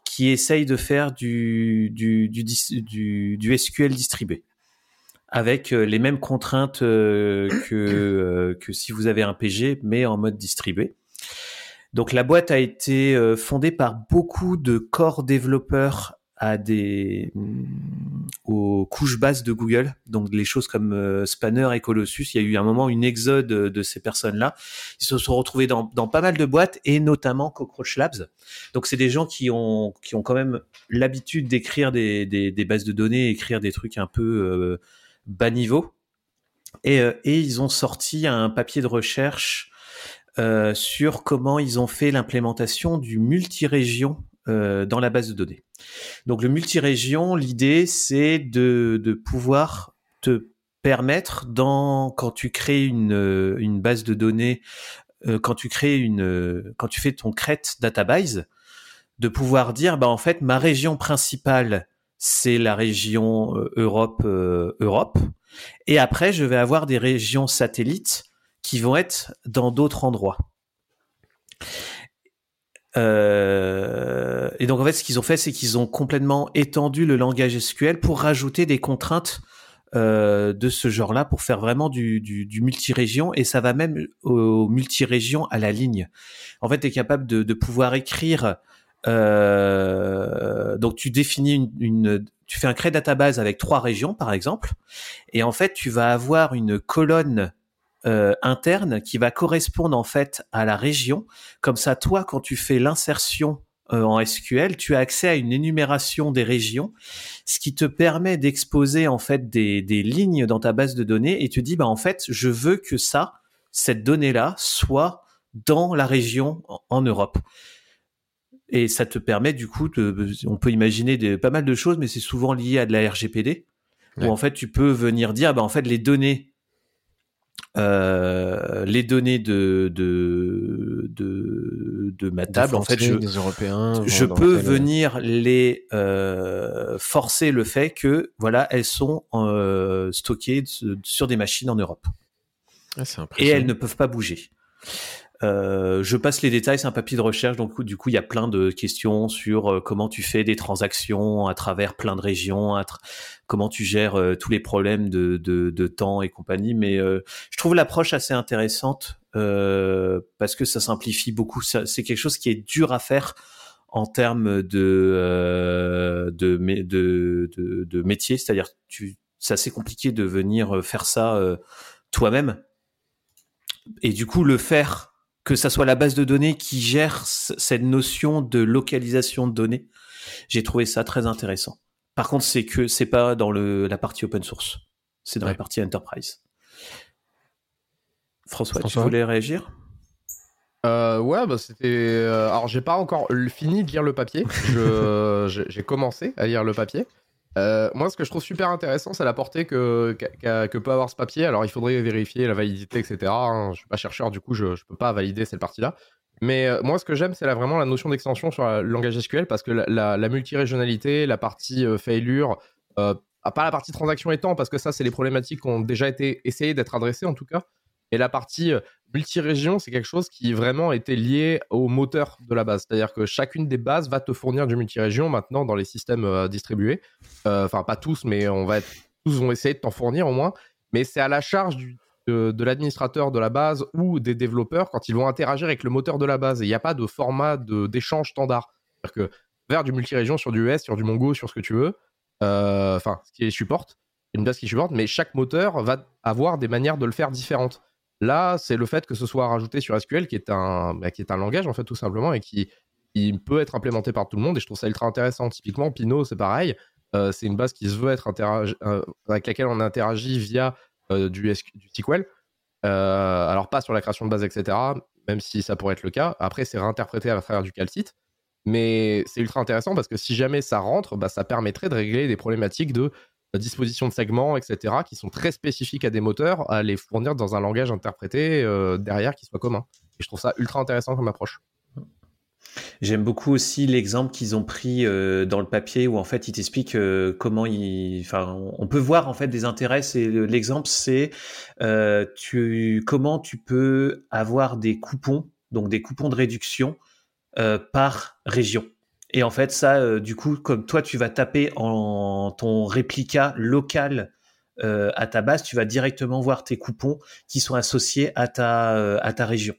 qui essayent de faire du du du, du SQL distribué avec euh, les mêmes contraintes euh, que, euh, que si vous avez un PG, mais en mode distribué. Donc la boîte a été fondée par beaucoup de corps développeurs à des mm, aux couches basses de Google, donc les choses comme Spanner et Colossus. Il y a eu un moment une exode de, ces personnes-là. Ils se sont retrouvés dans, pas mal de boîtes et notamment Cockroach Labs. Donc c'est des gens qui ont qui ont quand même l'habitude d'écrire des, des, bases de données, écrire des trucs un peu bas niveau. Et, euh, et ils ont sorti un papier de recherche euh, sur comment ils ont fait l'implémentation du multirégion euh, dans la base de données. Donc le multirégion, l'idée c'est de, de pouvoir te permettre dans quand tu crées une, euh, une base de données, quand tu crées une, quand tu fais ton crête database, de pouvoir dire bah en fait ma région principale c'est la région euh, Europe euh, Europe et après je vais avoir des régions satellites qui vont être dans d'autres endroits. Euh, et donc en fait, ce qu'ils ont fait, c'est qu'ils ont complètement étendu le langage SQL pour rajouter des contraintes euh, de ce genre-là pour faire vraiment du, du, multirégion et ça va même au multirégion à la ligne. En fait, tu es capable de pouvoir écrire. Euh, donc tu définis une, tu fais un crée database avec trois régions par exemple, et en fait tu vas avoir une colonne euh, interne qui va correspondre en fait à la région. Comme ça, toi, quand tu fais l'insertion euh, en SQL, tu as accès à une énumération des régions, ce qui te permet d'exposer en fait des, lignes dans ta base de données et tu dis bah en fait je veux que ça, cette donnée là, soit dans la région en Europe. Et ça te permet du coup, de, on peut imaginer des, pas mal de choses, mais c'est souvent lié à de la RGPD, Ouais. où en fait tu peux venir dire, bah en fait les données, euh, les données de de de, de ma table, en fait, je, des Européens. je vont dans peux tel- venir les euh, forcer le fait que voilà elles sont euh, stockées sur des machines en Europe Ah, et elles ne peuvent pas bouger. Euh, je passe les détails, c'est un papier de recherche, donc du coup il y a plein de questions sur euh, comment tu fais des transactions à travers plein de régions, comment tu gères euh, tous les problèmes de, de, de temps et compagnie. Mais je trouve l'approche assez intéressante parce que ça simplifie beaucoup. C'est quelque chose qui est dur à faire en termes de de, de, de, de métier, c'est-à-dire tu c'est assez compliqué de venir faire ça toi-même. Et du coup, le faire que ça soit la base de données qui gère cette notion de localisation de données, j'ai trouvé ça très intéressant. Par contre, c'est que c'est pas dans le, la partie open source, c'est dans Ouais. la partie enterprise. François, François tu voulais réagir? Euh, ouais, bah c'était. euh, alors, j'ai pas encore fini de lire le papier. J'ai commencé à lire le papier. Euh, moi, ce que je trouve super intéressant, c'est la portée que, que peut avoir ce papier. Alors, il faudrait vérifier la validité, etc. hein. Je suis pas chercheur, du coup, je, je peux pas valider cette partie-là. Mais euh, moi, ce que j'aime, c'est vraiment la notion d'extension sur le langage SQL parce que la, multirégionalité, la partie euh, failure, pas la partie transaction étant, parce que ça, c'est les problématiques qui ont déjà été essayées d'être adressées en tout cas. Et la partie multirégion, c'est quelque chose qui vraiment était lié au moteur de la base. C'est-à-dire que chacune des bases va te fournir du multirégion maintenant dans les systèmes distribués. Enfin, pas tous, mais on va tous vont essayer de t'en fournir au moins. Mais c'est à la charge de, l'administrateur de la base ou des développeurs quand ils vont interagir avec le moteur de la base. Il n'y a pas de format d'échange standard. C'est-à-dire que vers du multirégion sur du US, sur du Mongo, sur ce que tu veux, euh, enfin, ce qui les supporte, une base qui supporte, mais chaque moteur va avoir des manières de le faire différentes. Là, c'est le fait que ce soit rajouté sur SQL, qui est un, bah, qui est un langage, en fait, tout simplement, et qui, peut être implémenté par tout le monde, et je trouve ça ultra intéressant. Typiquement, Pinot, c'est pareil. Euh, c'est une base qui se veut être euh, avec laquelle on interagit via euh, du, SQ du SQL. Alors, pas sur la création de base, etc., même si ça pourrait être le cas. Après, c'est réinterprété à travers du calcite. Mais c'est ultra intéressant parce que si jamais ça rentre, bah, ça permettrait de régler des problématiques de disposition de segments, etc., qui sont très spécifiques à des moteurs, à les fournir dans un langage interprété euh, derrière qui soit commun. Et je trouve ça ultra intéressant comme approche. J'aime beaucoup aussi l'exemple qu'ils ont pris euh, dans le papier où en fait ils t'expliquent euh, comment ils, enfin, on peut voir en fait des intérêts. L'exemple c'est euh, comment tu peux avoir des coupons, donc des coupons de réduction par région. Et en fait ça, du coup, comme toi tu vas taper en ton réplica local à ta base, tu vas directement voir tes coupons qui sont associés à ta à ta région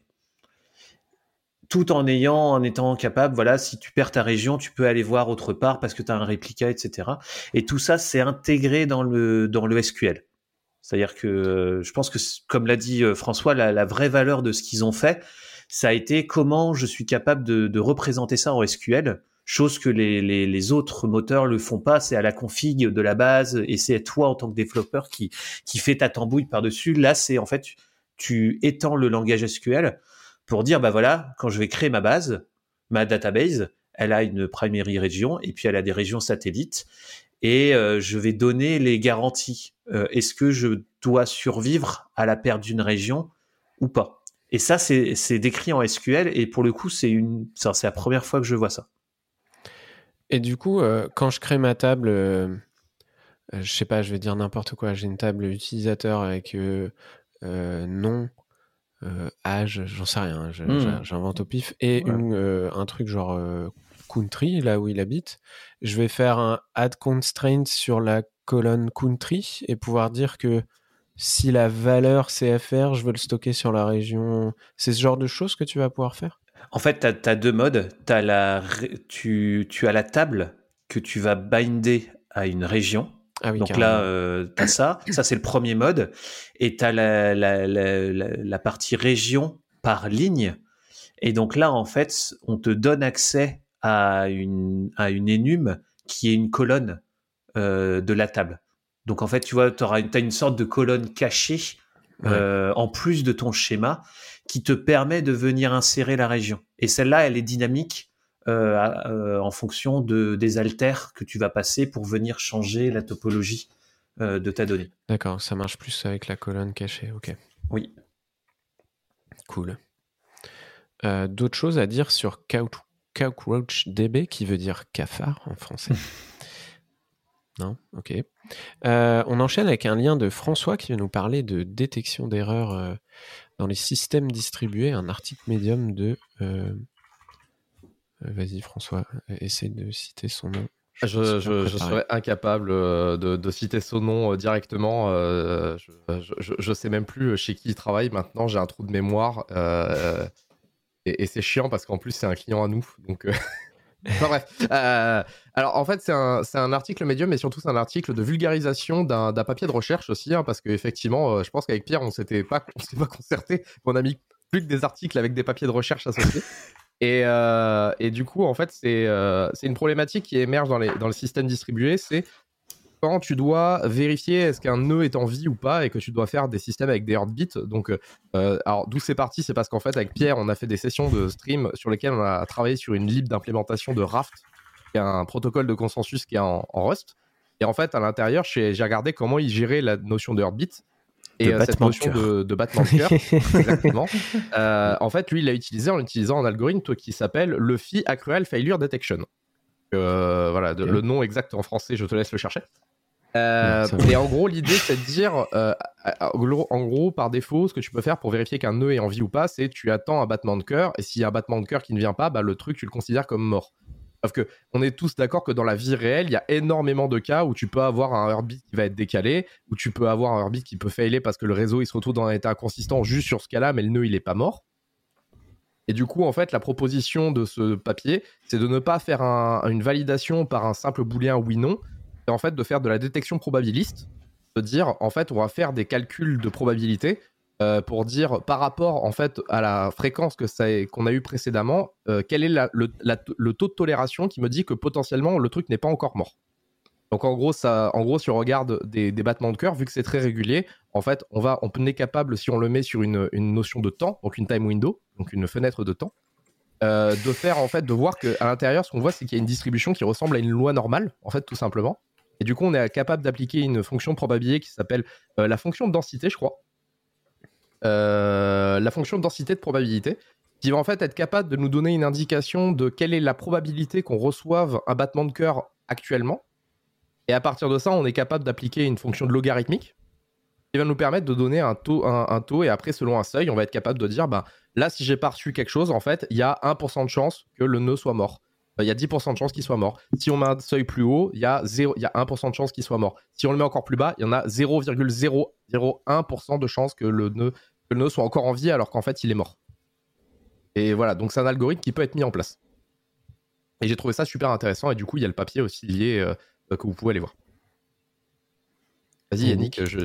tout en ayant, en étant capable, voilà, si tu perds ta région, tu peux aller voir autre part parce que tu as un réplica, etc. Et tout ça, c'est intégré dans le, dans le SQL. C'est-à-dire que euh, je pense que, comme l'a dit euh, François, la, vraie valeur de ce qu'ils ont fait, ça a été comment je suis capable de, représenter ça en SQL, chose que les, autres moteurs le font pas. C'est à la config de la base et c'est toi en tant que développeur qui, qui fait ta tambouille par-dessus. Là, c'est en fait, tu étends le langage SQL pour dire, bah voilà, quand je vais créer ma base, ma database, elle a une primary région et puis elle a des régions satellites et euh, je vais donner les garanties. Euh, est-ce que je dois survivre à la perte d'une région ou pas? Et ça, c'est décrit en SQL et pour le coup, c'est la première fois que je vois ça. Et du coup, euh, quand je crée ma table, je sais pas, je vais dire n'importe quoi, j'ai une table utilisateur avec nom, euh, âge, j'en sais rien, hmm. j'invente au pif, et euh, un truc genre euh, country, là où il habite. Je vais faire un add constraint sur la colonne country et pouvoir dire que si la valeur CFR, je veux le stocker sur la région. C'est ce genre de choses que tu vas pouvoir faire? En fait, tu as, deux modes. As la, tu, tu as la table que tu vas binder à une région. Ah Donc là, euh, tu as ça. Ça, c'est le premier mode. Et tu as la, la, la, la, partie région par ligne. Et donc là, en fait, on te donne accès à une, à une énume qui est une colonne euh, de la table. Donc en fait, tu vois, tu as une sorte de colonne cachée euh, en plus de ton schéma qui te permet de venir insérer la région. Et celle-là, elle est dynamique euh, euh, en fonction de, des altères que tu vas passer pour venir changer la topologie euh, de ta donnée. D'accord, ça marche plus avec la colonne cachée, ok. Oui. Cool. D'autres choses à dire sur CouchDB, qui veut dire cafard en français Non? Ok. on enchaîne avec un lien de François qui va nous parler de détection d'erreurs dans les systèmes distribués, un article médium de euh, vas-y François, euh, essaye de citer son nom. Je, serais incapable euh, de, citer son nom directement. je, ne sais même plus chez qui il travaille maintenant. J'ai un trou de mémoire. et, c'est chiant parce qu'en plus, c'est un client à nous. Donc. bref. Alors en fait, c'est un, article médium, mais surtout c'est un article de vulgarisation d'un papier de recherche aussi, hein, parce qu'effectivement, je pense qu'avec Pierre, on s'était pas, s'était pas concerté. On a mis plus que des articles avec des papiers de recherche associés. Et, euh, et, du coup, en fait, euh, c'est une problématique qui émerge dans, les, dans le système distribué, c'est quand tu dois vérifier est-ce qu'un nœud est en vie ou pas et que tu dois faire des systèmes avec des heartbeats. Donc, euh, alors d'où c'est parti, c'est parce qu'en fait, avec Pierre, on a fait des sessions de stream sur lesquelles on a travaillé sur une lib d'implémentation de Raft, qui est un protocole de consensus qui est en, en Rust. Et en fait, à l'intérieur, j'ai regardé comment il gérait la notion de heartbeat. Et euh, cette notion de, battement de cœur, exactement. Euh, en fait, lui, il l'a utilisé en utilisant un algorithme qui s'appelle le Phi Accrual Failure Detection. Euh, voilà, le nom exact en français, je te laisse le chercher. et en gros, l'idée, c'est de dire, en gros, par défaut, ce que tu peux faire pour vérifier qu'un nœud est en vie ou pas, c'est tu attends un battement de cœur, et s'il y a un battement de cœur qui ne vient pas, bah, le truc, tu le considères comme mort. Sauf que on est tous d'accord que dans la vie réelle, il y a énormément de cas où tu peux avoir un heartbeat qui va être décalé, où tu peux avoir un heartbeat qui peut failer parce que le réseau il se retrouve dans un état inconsistant juste sur ce cas-là, mais le nœud il est pas mort. Et du coup, en fait, la proposition de ce papier, c'est de ne pas faire une validation par un simple booléen oui/non, et en fait de faire de la détection probabiliste, de dire en fait on va faire des calculs de probabilité euh, pour dire par rapport en fait à la fréquence que ça qu'on a eu précédemment, euh, quel est le, taux de tolération qui me dit que potentiellement le truc n'est pas encore mort. Donc en gros, ça, en gros, si on regarde des, battements de cœur, vu que c'est très régulier, en fait, on va, on est capable, si on le met sur une, notion de temps, donc une time window, donc une fenêtre de temps, euh, de faire en fait, de voir qu'à l'intérieur, ce qu'on voit, c'est qu'il y a une distribution qui ressemble à une loi normale, en fait, tout simplement. Et du coup, on est capable d'appliquer une fonction probabilité qui s'appelle la fonction de densité, je crois. Euh, la fonction de densité de probabilité, qui va en fait être capable de nous donner une indication de quelle est la probabilité qu'on reçoive un battement de cœur actuellement. Et à partir de ça, on est capable d'appliquer une fonction de logarithmique qui va nous permettre de donner un taux, un, taux et après, selon un seuil, on va être capable de dire, bah, là, si j'ai pas reçu quelque chose, en fait, il y a 1% de chance que le nœud soit mort. Euh, il y a 10% de chance qu'il soit mort. Si on met un seuil plus haut, il y a, 0, il y a 1% de chance qu'il soit mort. Si on le met encore plus bas, il y en a 0,001% de chance que le, nœud, que le nœud soit encore en vie alors qu'en fait, il est mort. Et voilà, donc c'est un algorithme qui peut être mis en place. Et j'ai trouvé ça super intéressant. Et du coup, il y a le papier aussi lié euh, que vous pouvez aller voir. Vas-y Yannick, je,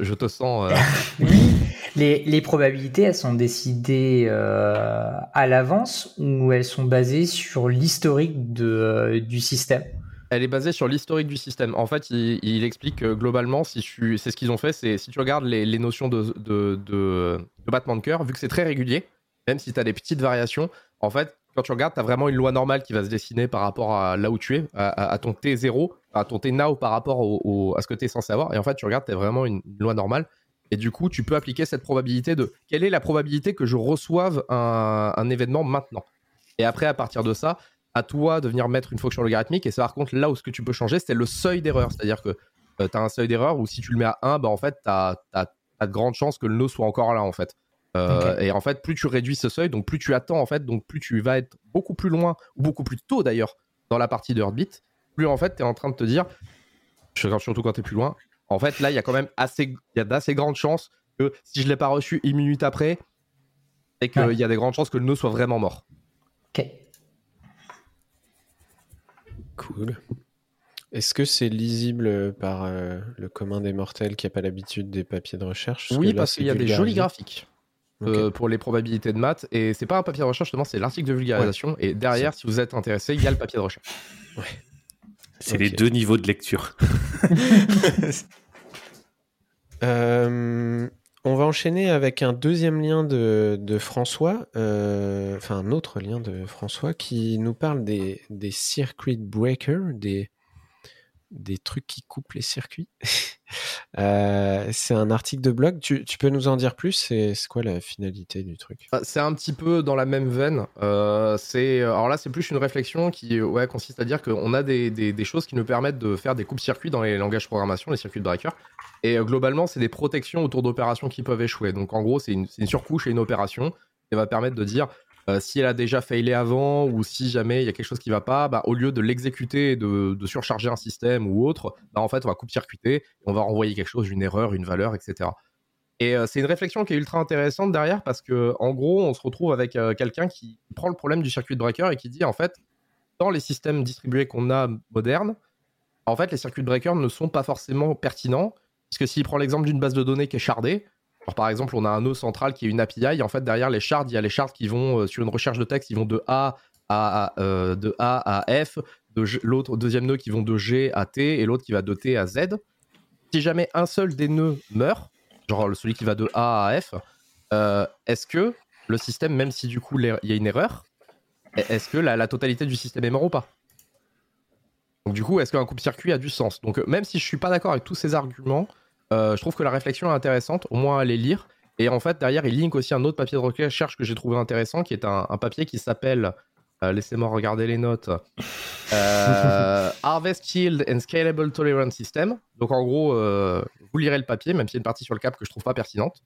je, te sens. Euh, oui, les, probabilités, elles sont décidées euh, à l'avance ou elles sont basées sur l'historique de, du système? Elle est basée sur l'historique du système. En fait, il, explique que globalement, si c'est ce qu'ils ont fait, c'est si tu regardes les, notions de, de, battement de cœur, vu que c'est très régulier, même si tu as des petites variations, en fait, quand tu regardes, tu as vraiment une loi normale qui va se dessiner par rapport à là où tu es, à, ton T0, à ton T now par rapport à ce que tu es censé avoir. Et en fait, tu regardes, tu as vraiment une, loi normale. Et du coup, tu peux appliquer cette probabilité de quelle est la probabilité que je reçoive un, événement maintenant? Et après, à partir de ça, à toi de venir mettre une fonction logarithmique. Et ça, par contre, là où ce que tu peux changer, c'est le seuil d'erreur. C'est-à-dire que euh, tu as un seuil d'erreur où si tu le mets à 1, bah, en fait, tu as, de grandes chances que le nœud soit encore là, en fait. Euh, et en fait, plus tu réduis ce seuil, donc plus tu attends, en fait, donc plus tu vas être beaucoup plus loin, ou beaucoup plus tôt d'ailleurs, dans la partie de Heartbeat, plus en fait, tu es en train de te dire, surtout quand tu es plus loin, en fait, là, il y a quand même assez, il y a d'assez grandes chances que si je l'ai pas reçu une minute après, et qu'il y a des grandes chances que le nœud soit vraiment mort. Ok. Cool. Est-ce que c'est lisible par euh, le commun des mortels qui n'a pas l'habitude des papiers de recherche? Oui, parce qu'il y a des jolis graphiques. Euh, pour les probabilités de maths. Et c'est pas un papier de recherche, justement, c'est l'article de vulgarisation. Et derrière, si vous êtes intéressé, il y a le papier de recherche. C'est les deux niveaux de lecture. Euh, on va enchaîner avec un deuxième lien de, François, euh, enfin un autre lien de François qui nous parle des, des circuit breakers, des, des trucs qui coupent les circuits. Euh, c'est un article de blog. Tu, peux nous en dire plus? C'est quoi la finalité du truc? Ah, C'est un petit peu dans la même veine. Euh, c'est alors là, c'est plus une réflexion qui consiste à dire qu'on a des, des, choses qui nous permettent de faire des coupes-circuits dans les langages de programmation, les circuits de breaker. Et euh, globalement, c'est des protections autour d'opérations qui peuvent échouer. Donc en gros, c'est une, une, surcouche et une opération qui va permettre de dire euh, si elle a déjà failé avant ou si jamais il y a quelque chose qui va pas, bah, au lieu de l'exécuter, de, de, surcharger un système ou autre, bah, en fait, on va coupe-circuiter et on va renvoyer quelque chose, une erreur, une valeur, etc. Et euh, c'est une réflexion qui est ultra intéressante derrière parce que, en gros, on se retrouve avec euh, quelqu'un qui prend le problème du circuit de breaker et qui dit, en fait, dans les systèmes distribués qu'on a modernes, en fait, les circuits de breaker ne sont pas forcément pertinents. Puisque s'il prend l'exemple d'une base de données qui est shardée, par exemple, on a un nœud central qui est une API. En fait, derrière les shards, il y a les shards qui vont, euh, sur une recherche de texte, ils vont de A à, euh, de A à F, l'autre deuxième nœud qui vont de G à T et l'autre qui va de T à Z. Si jamais un seul des nœuds meurt, genre celui qui va de A à F, euh, est-ce que le système, même si du coup il y a une erreur, est-ce que la, totalité du système est mort ou pas? Donc du coup, est-ce qu'un coupe-circuit a du sens? Donc même si je suis pas d'accord avec tous ces arguments, je trouve que la réflexion est intéressante, au moins à les lire. Et en fait, derrière, il link aussi un autre papier de recherche que j'ai trouvé intéressant, qui est un, papier qui s'appelle, euh, laissez-moi regarder les notes, euh, Harvest Yield and Scalable Tolerance System. Donc en gros, vous lirez le papier, même s'il y a une partie sur le cap que je trouve pas pertinente.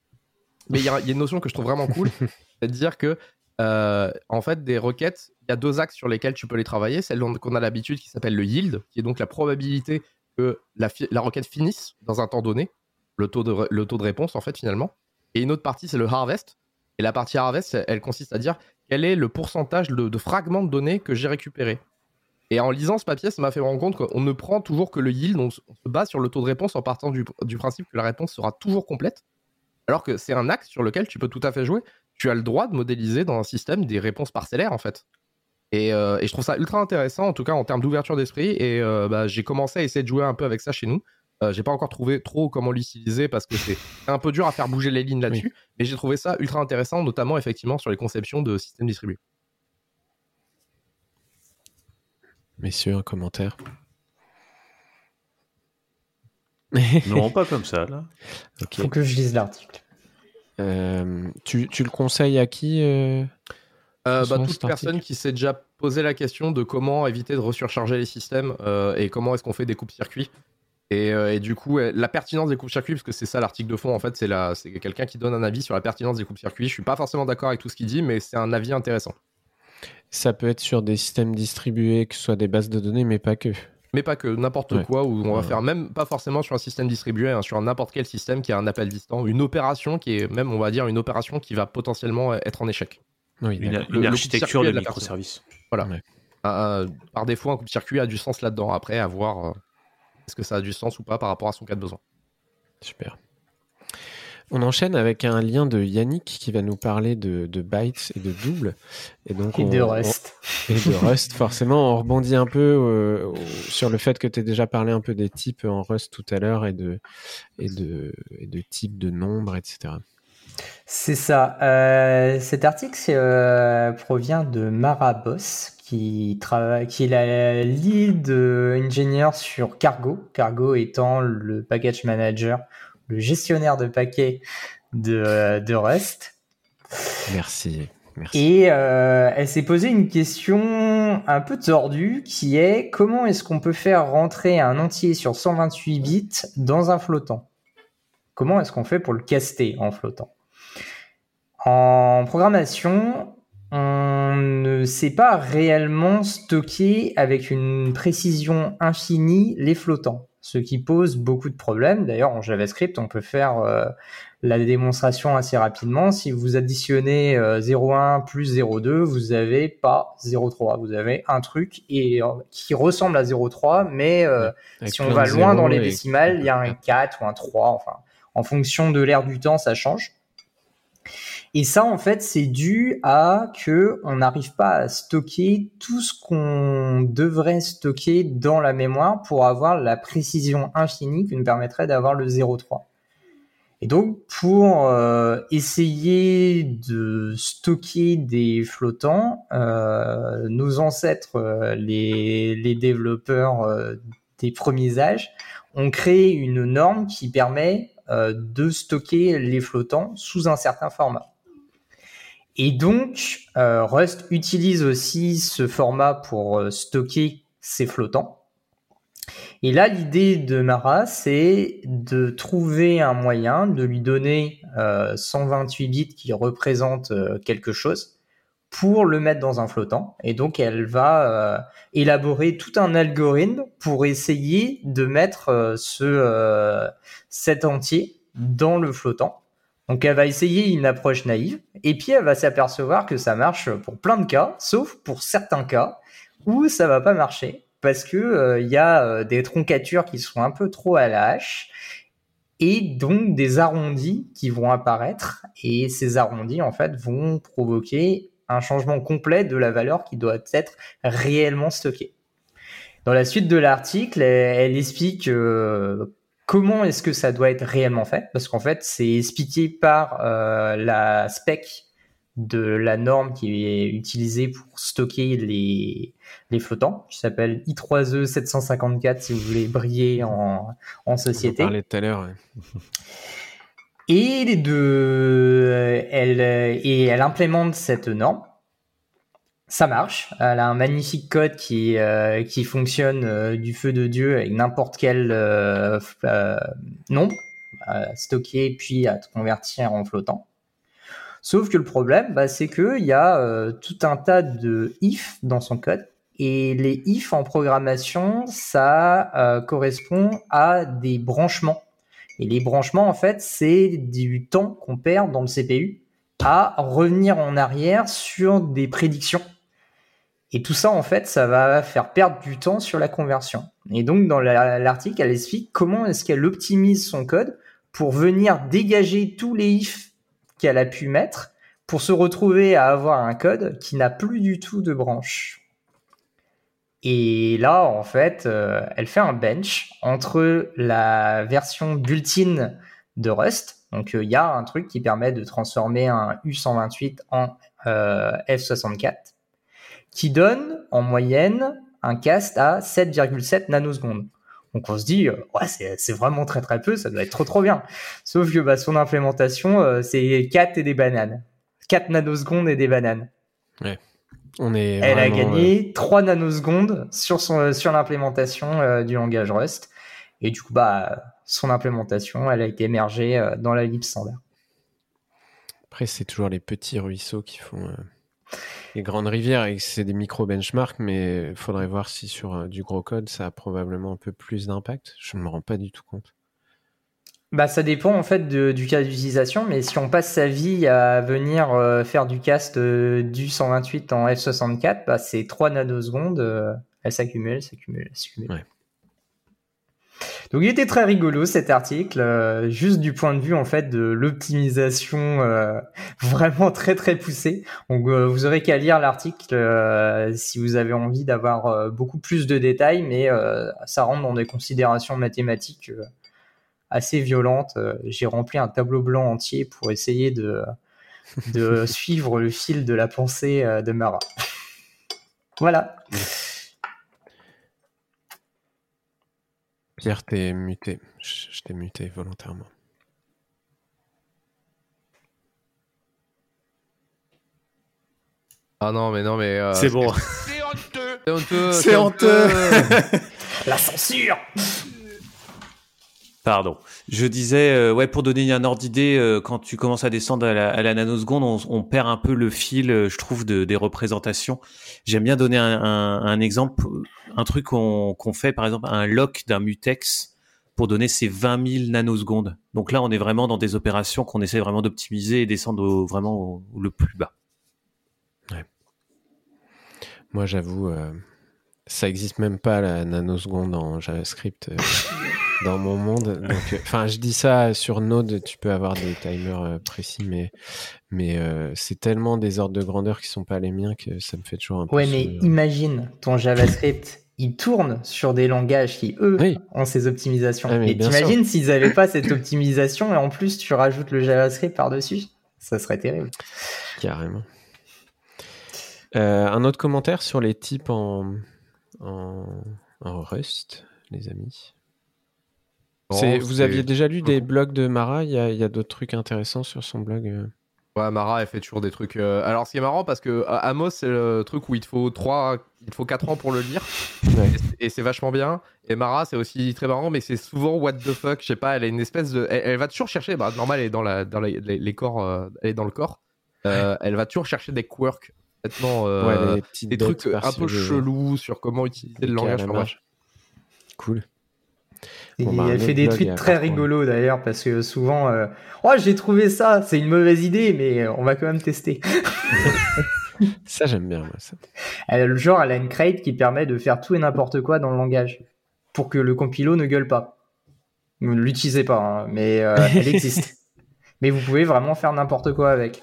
Mais il y, a une notion que je trouve vraiment cool, c'est de dire que, en fait, des requêtes, il y a deux axes sur lesquels tu peux les travailler. Celle qu'on a l'habitude qui s'appelle le yield, qui est donc la probabilité que la, requête finisse dans un temps donné, le taux, de, réponse en fait finalement. Et une autre partie, c'est le harvest. Et la partie harvest, elle consiste à dire quel est le pourcentage de, fragments de données que j'ai récupérés. Et en lisant ce papier, ça m'a fait rendre compte qu'on ne prend toujours que le yield, on, se base sur le taux de réponse en partant du, du principe que la réponse sera toujours complète. Alors que c'est un axe sur lequel tu peux tout à fait jouer. Tu as le droit de modéliser dans un système des réponses parcellaires en fait. Euh, et, je trouve ça ultra intéressant, en tout cas en termes d'ouverture d'esprit. Et euh, bah, j'ai commencé à essayer de jouer un peu avec ça chez nous. Euh, j'ai pas encore trouvé trop comment l'utiliser parce que c'est un peu dur à faire bouger les lignes là-dessus. Mais j'ai trouvé ça ultra intéressant, notamment effectivement sur les conceptions de systèmes distribués. Messieurs, un commentaire Non, pas comme ça, là. Ok. Faut que je lise l'article. Euh, tu, tu le conseilles à qui euh bah, toute personne qui s'est déjà posé la question de comment éviter de resurcharger les systèmes euh, et comment est-ce qu'on fait des coupes-circuits. Et, euh, et du coup, la pertinence des coupes-circuits, parce que c'est ça l'article de fond, en fait, c'est la- c'est quelqu'un qui donne un avis sur la pertinence des coupes-circuits. Je suis pas forcément d'accord avec tout ce qu'il dit, mais c'est un avis intéressant. Ça peut être sur des systèmes distribués, que ce soit des bases de données, mais pas que. Mais pas que n'importe Ouais. quoi, où on va Ouais. faire même pas forcément sur un système distribué, hein, sur n'importe quel système qui a un appel distant, une opération qui est même, on va dire, une opération qui va potentiellement être en échec. Oui, Une, une Le- architecture de de microservices. Un- un- par défaut, un coupe-circuit a du sens là-dedans. Après, à voir euh, est-ce que ça a du sens ou pas par rapport à son cas de besoin. Super. On enchaîne avec un lien de Yannick qui va nous parler de, de bytes et de doubles. Et donc Et on- de on- Rust. et de Rust, forcément, on rebondit un peu euh, sur le fait que tu as déjà parlé un peu des types en Rust tout à l'heure et de, et, de, et de types de nombres, etc. C'est ça. Euh, cet article euh, provient de Mara Boss, qui, travaille, qui est la lead ingénieur sur Cargo. Cargo étant le package manager, le gestionnaire de paquets de, de Rust. Merci. Merci. Et euh, elle s'est posé une question un peu tordue qui est comment est-ce qu'on peut faire rentrer un entier sur 128 bits dans un flottant? Comment est-ce qu'on fait pour le caster en flottant? En programmation, on ne sait pas réellement stocker avec une précision infinie les flottants, ce qui pose beaucoup de problèmes. D'ailleurs, en JavaScript, on peut faire euh, la démonstration assez rapidement. Si vous additionnez euh, 0,1 plus 0,2, vous n'avez pas 0,3. Vous avez un truc et, euh, qui ressemble à 0,3, mais euh, si on va loin dans les décimales, il y a un 4 ou un 3. Enfin, en fonction de l'ère du temps, ça change. Et ça, en fait, c'est dû à que on n'arrive pas à stocker tout ce qu'on devrait stocker dans la mémoire pour avoir la précision infinie qui nous permettrait d'avoir le 0,3. Et donc, pour euh, essayer de stocker des flottants, euh, nos ancêtres, euh, les, développeurs des premiers âges, ont créé une norme qui permet de stocker les flottants sous un certain format. Et donc, euh, Rust utilise aussi ce format pour euh, stocker ses flottants. Et là, l'idée de Mara, c'est de trouver un moyen de lui donner euh, 128 bits qui représentent euh, quelque chose pour le mettre dans un flottant. Et donc, elle va euh, élaborer tout un algorithme pour essayer de mettre euh, ce, euh, cet entier dans le flottant. Donc, elle va essayer une approche naïve et puis elle va s'apercevoir que ça marche pour plein de cas, sauf pour certains cas où ça va pas marcher parce que euh, il y a euh, des troncatures qui sont un peu trop à la hache et donc des arrondis qui vont apparaître et ces arrondis en fait vont provoquer un changement complet de la valeur qui doit être réellement stockée. Dans la suite de l'article, elle, explique euh, comment est-ce que ça doit être réellement fait? Parce qu'en fait c'est expliqué par euh, la spec de la norme qui est utilisée pour stocker les, les flottants, qui s'appelle I3E 754 si vous voulez briller en, en On en société. parlait tout à l'heure. ouais. Et les deux, euh, elle, euh, et elle implémente cette norme. Ça marche. Elle a un magnifique code qui, euh, qui fonctionne euh, du feu de Dieu avec n'importe quel euh, euh, nombre à stocker puis à convertir en flottant. Sauf que le problème, bah, c'est qu'il y a euh, tout un tas de if dans son code. Et les if en programmation, ça euh, correspond à des branchements. Et les branchements, en fait, c'est du temps qu'on perd dans le CPU à revenir en arrière sur des prédictions. Et tout ça, en fait, ça va faire perdre du temps sur la conversion. Et donc, dans la- l'article, elle explique comment est-ce qu'elle optimise son code pour venir dégager tous les ifs qu'elle a pu mettre pour se retrouver à avoir un code qui n'a plus du tout de branche. Et là, en fait, euh, elle fait un bench entre la version built-in de Rust. Donc, euh, il y a un truc qui permet de transformer un U128 en euh, F64, qui donne en moyenne un cast à 7,7 nanosecondes. Donc on se dit, euh, ouais, c'est vraiment très très peu, ça doit être trop trop bien. Sauf que bah, son implémentation, euh, c'est 4 et des bananes. 4 nanosecondes et des bananes. On est Elle a gagné 3 nanosecondes sur, son, sur l'implémentation euh, du langage Rust. Et du coup, bah, son implémentation, elle a été émergée euh, dans la lib standard. Après, c'est toujours les petits ruisseaux qui font euh, les grandes rivières c'est des micro-benchmarks, mais il faudrait voir si sur euh, du gros code, ça a probablement un peu plus d'impact. Je ne me rends pas du tout compte. Bah, ça dépend en fait de- du cas d'utilisation, mais si on passe sa vie à venir euh, faire du cast euh, du 128 en F64, bah, c'est 3 nanosecondes, euh, elle s'accumule, s'accumule, s'accumule. Ouais. Donc il était très rigolo cet article, euh, juste du point de vue en fait de l'optimisation euh, vraiment très très poussée. Donc euh, vous aurez qu'à lire l'article euh, si vous avez envie d'avoir euh, beaucoup plus de détails, mais euh, ça rentre dans des considérations mathématiques euh, assez violente. Euh, J'ai rempli un tableau blanc entier pour essayer de, de suivre le fil de la pensée euh, de Mara. Voilà. Pierre, t'es muté. Je, t'ai muté volontairement. Ah non, mais non, mais. euh, C'est bon. C'est honteux. C'est honteux. La censure Pardon. Je disais, euh, ouais, pour donner un ordre d'idée, euh, quand tu commences à descendre à la, à la nanoseconde, on, on perd un peu le fil, euh, je trouve, de, des représentations. J'aime bien donner un, un- un exemple, un truc qu'on fait, par exemple, un lock d'un mutex pour donner ces 20 000 nanosecondes. Donc là, on est vraiment dans des opérations qu'on essaie vraiment d'optimiser et descendre au- vraiment au, au le plus bas. Moi, j'avoue, ça existe même pas la nanoseconde en JavaScript dans mon monde. Euh, enfin, je dis ça sur Node, tu peux avoir des timers euh, précis, mais mais euh, c'est tellement des ordres de grandeur qui sont pas les miens que ça me fait toujours un peu. Ouais, mais imagine ton JavaScript, il tourne sur des langages qui, eux, Oui. ont ces optimisations. Ah, mais et t'imagines s'ils n'avaient pas cette optimisation et en plus tu rajoutes le JavaScript par-dessus Ça serait terrible. Carrément. Euh, un autre commentaire sur les types en, en, en Rust, les amis. Vous aviez déjà lu des blogs de Mara? Il y a, d'autres trucs intéressants sur son blog euh? Ouais, Mara, elle fait toujours des trucs. euh, Alors, ce qui est marrant, parce que euh, Amos, c'est le truc où il te faut 3, il te faut 4 ans pour le lire. Ouais. Et c'est- vachement bien. Et Mara, c'est aussi très marrant, mais c'est souvent what the fuck. Je sais pas, elle a une espèce de. Elle, elle va toujours chercher. Bah, normal, elle est dans, la, dans les, corps. euh, elle est dans le corps. Euh, elle va toujours chercher des quirks. Euh, Ouais, des, trucs un peu chelous sur comment utiliser le langage. Cool. Bon, bah, elle fait des tweets très rigolos d'ailleurs parce que souvent, euh, oh j'ai trouvé ça, c'est une mauvaise idée, mais euh, on va quand même tester. Ça, j'aime bien. moi, ça. Elle genre, elle a une crate qui permet de faire tout et n'importe quoi dans le langage pour que le compilo ne gueule pas. Vous ne l'utilisez pas, hein, mais euh, elle existe. mais vous pouvez vraiment faire n'importe quoi avec.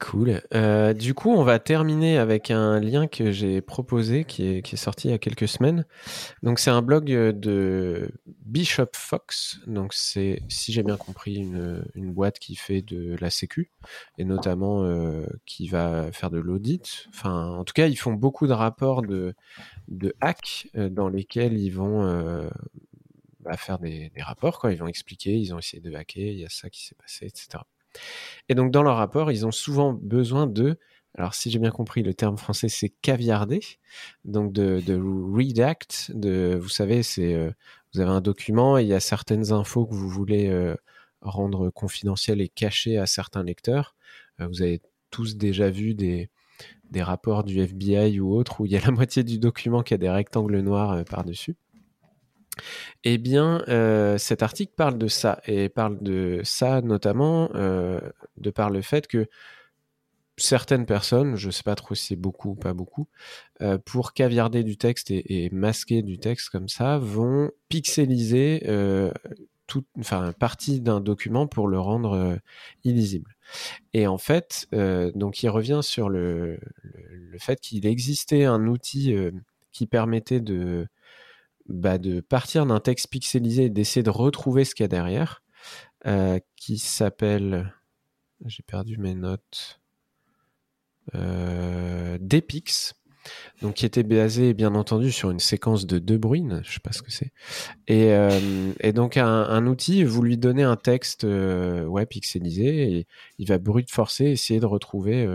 Cool. Euh, du coup, on va terminer avec un lien que j'ai proposé qui est, sorti il y a quelques semaines. Donc, c'est un blog euh, de Bishop Fox. Donc, c'est, si j'ai bien compris, une, boîte qui fait de la sécu et notamment euh, qui va faire de l'audit. Enfin, en tout cas, ils font beaucoup de rapports de, hacks dans lesquels ils vont bah, faire des, rapports. Ils vont expliquer, ils ont essayé de hacker, il y a ça qui s'est passé, etc. Et donc, dans leur rapport, ils ont souvent besoin de, alors si j'ai bien compris, le terme français, c'est caviarder, donc de, redact, de, vous savez, c'est, euh, vous avez un document et il y a certaines infos que vous voulez euh, rendre confidentielles et cachées à certains lecteurs. Euh, vous avez tous déjà vu des, rapports du FBI ou autres où il y a la moitié du document qui a des rectangles noirs par-dessus. Eh bien, euh, cet article parle de ça et parle de ça notamment euh, de par le fait que certaines personnes, je ne sais pas trop si c'est beaucoup ou pas beaucoup, euh, pour caviarder du texte et, masquer du texte comme ça, vont pixeliser toute, enfin, partie d'un document pour le rendre illisible. Et en fait, donc il revient sur le, le, fait qu'il existait un outil qui permettait de bah, de partir d'un texte pixelisé et d'essayer de retrouver ce qu'il y a derrière, euh, qui s'appelle, j'ai perdu mes notes, euh, donc qui était basé bien entendu sur une séquence de De Bruyne, je sais pas ce que c'est, et, euh, donc un, outil, vous lui donnez un texte euh, pixelisé et il va brute forcer essayer de retrouver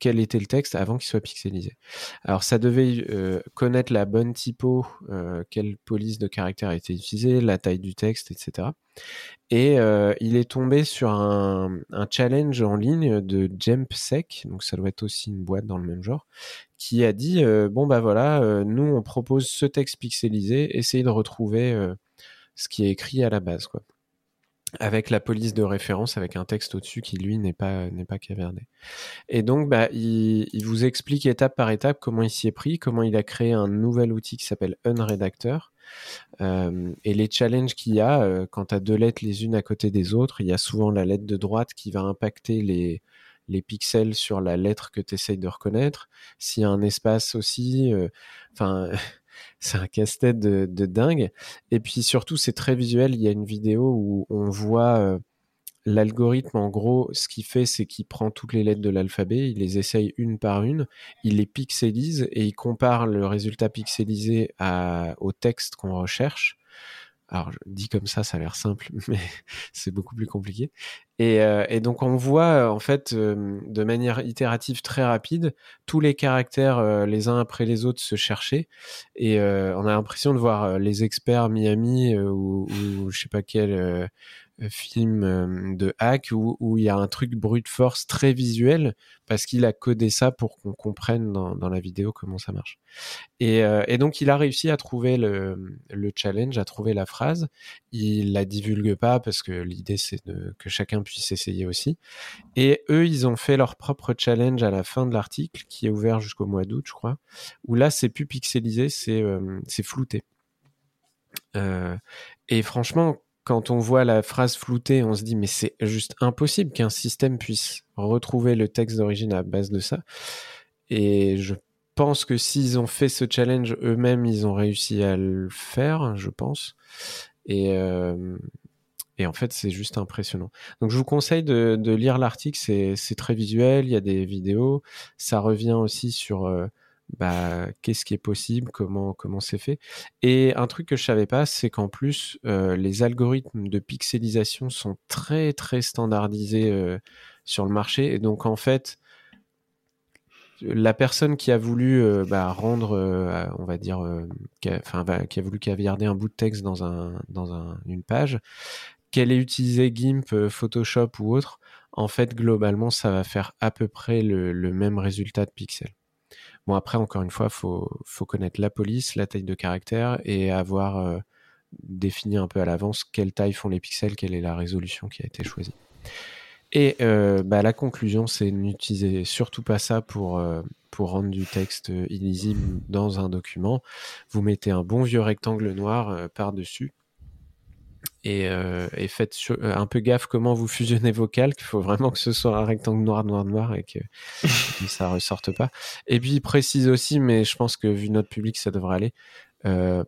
quel était le texte avant qu'il soit pixelisé. Alors ça devait euh, connaître la bonne typo, euh, quelle police de caractère a été utilisée, la taille du texte, etc. Et euh, il est tombé sur un, challenge en ligne de JumpSec, donc ça doit être aussi une boîte dans le même genre, qui a dit bon bah voilà, nous on propose ce texte pixelisé, essayez de retrouver ce qui est écrit à la base, quoi avec la police de référence, avec un texte au-dessus qui lui n'est pas n'est pas cavernné. Et donc, bah, il, il, vous explique étape par étape comment il s'y est pris, comment il a créé un nouvel outil qui s'appelle Unredactor. Euh, et les challenges qu'il y a euh, quand tu as deux lettres les unes à côté des autres, il y a souvent la lettre de droite qui va impacter les les pixels sur la lettre que tu essayes de reconnaître. S'il y a un espace aussi, enfin. Euh, c'est un casse-tête de, dingue. Et puis surtout, c'est très visuel. Il y a une vidéo où on voit euh, l'algorithme. En gros, ce qu'il fait, c'est qu'il prend toutes les lettres de l'alphabet, il les essaye une par une, il les pixelise et il compare le résultat pixelisé au texte qu'on recherche. Alors, dit comme ça, ça a l'air simple, mais c'est beaucoup plus compliqué. Et, euh, donc, on voit, en fait, euh, de manière itérative très rapide, tous les caractères, euh, les uns après les autres, se chercher. Et euh, on a l'impression de voir les experts Miami ou, ou, je sais pas quel film de hack où, où, il y a un truc brute force très visuel parce qu'il a codé ça pour qu'on comprenne dans, dans, la vidéo comment ça marche. Et, euh, et, donc il a réussi à trouver le, le, challenge, à trouver la phrase. Il la divulgue pas parce que l'idée c'est que chacun puisse essayer aussi. Et eux ils ont fait leur propre challenge à la fin de l'article qui est ouvert jusqu'au mois d'août je crois. Où là c'est plus pixelisé, c'est euh, flouté. Euh, et franchement quand on voit la phrase floutée, on se dit mais c'est juste impossible qu'un système puisse retrouver le texte d'origine à base de ça. Et je pense que s'ils ont fait ce challenge eux-mêmes, ils ont réussi à le faire, je pense. Et, euh, en fait, c'est juste impressionnant. Donc, je vous conseille de, de lire l'article. C'est très visuel. Il y a des vidéos. Ça revient aussi sur euh, bah, qu'est-ce qui est possible, comment comment c'est fait? Et un truc que je savais pas, c'est qu'en plus euh, les algorithmes de pixelisation sont très très standardisés euh, sur le marché. Et donc en fait, la personne qui a voulu euh, bah, rendre, on va dire, qui, a, enfin, bah, qui a voulu caviarder un bout de texte dans un dans un, une page, qu'elle ait utilisé GIMP, Photoshop ou autre, en fait globalement ça va faire à peu près le, le même résultat de pixels. Bon, après, encore une fois, il faut, connaître la police, la taille de caractère et avoir euh, défini un peu à l'avance quelle taille font les pixels, quelle est la résolution qui a été choisie. Et euh, bah, la conclusion, c'est n'utilisez surtout pas ça pour, euh, pour rendre du texte illisible dans un document. Vous mettez un bon vieux rectangle noir par-dessus et, euh, et, faites un peu gaffe comment vous fusionnez vos calques. Il faut vraiment que ce soit un rectangle noir, noir, noir et que, que ça ressorte pas. Et puis, il précise aussi, mais je pense que vu notre public, ça devrait aller. Euh,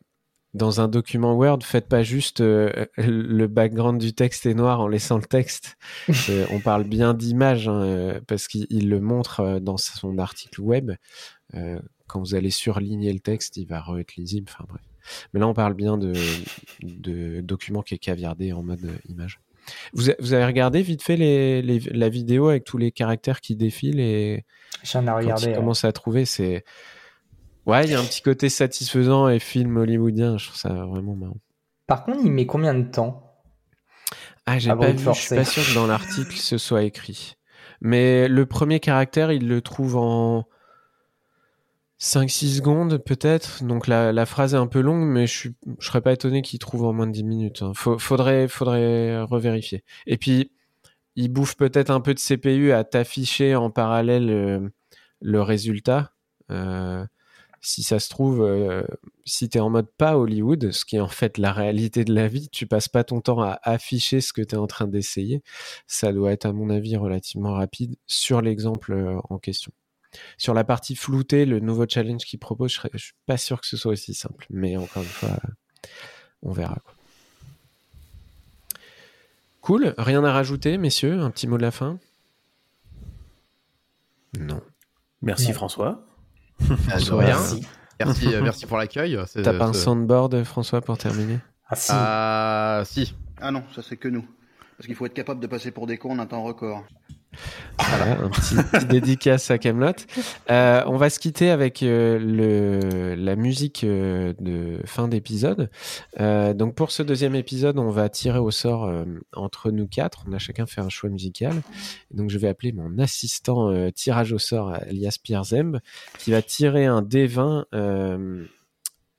dans un document Word, faites pas juste euh, le background du texte est noir en laissant le texte. on parle bien d'image hein, parce qu'il le montre dans son article web. Quand vous allez surligner le texte, il va re-être lisible. Enfin bref. Mais là, on parle bien de, de documents qui est caviardé en mode image. Vous, vous avez regardé vite fait les, les, la vidéo avec tous les caractères qui défilent et j'en ai regardé. Ouais. Commence à trouver, c'est ouais, il y a un petit côté satisfaisant et film hollywoodien. Je trouve ça vraiment marrant. Par contre, il met combien de temps? Ah, j'ai pas vu. Je suis pas sûr que dans l'article ce soit écrit. Mais le premier caractère, il le trouve en 5-6 secondes peut-être. Donc la, phrase est un peu longue, mais je, suis, je serais pas étonné qu'il trouve en moins de 10 minutes. Hein. faudrait, revérifier. Et puis, il bouffe peut-être un peu de CPU à t'afficher en parallèle euh, le résultat. Euh, si ça se trouve, euh, si tu es en mode pas Hollywood, ce qui est en fait la réalité de la vie, tu passes pas ton temps à afficher ce que tu es en train d'essayer. Ça doit être à mon avis relativement rapide sur l'exemple en question. Sur la partie floutée, le nouveau challenge qu'il propose, je, serais, je suis pas sûr que ce soit aussi simple. Mais encore une fois, on verra. Quoi. Cool. Rien à rajouter, messieurs? Un petit mot de la fin? Non. Merci non. François. Ah. Merci. Merci, euh, merci pour l'accueil. C'est- T'as pas un c'est- soundboard, François, pour terminer? Ah si. Ah, si. Ah non, ça c'est que nous. Parce qu'il faut être capable de passer pour des cons en un temps record. Voilà, un petit, petit dédicace à Camelot. Euh, on va se quitter avec euh, le, la musique euh, de fin d'épisode. Donc pour ce deuxième épisode, on va tirer au sort entre nous quatre. On a chacun fait un choix musical. Donc je vais appeler mon assistant tirage au sort, alias Pierre Zemb, qui va tirer un D20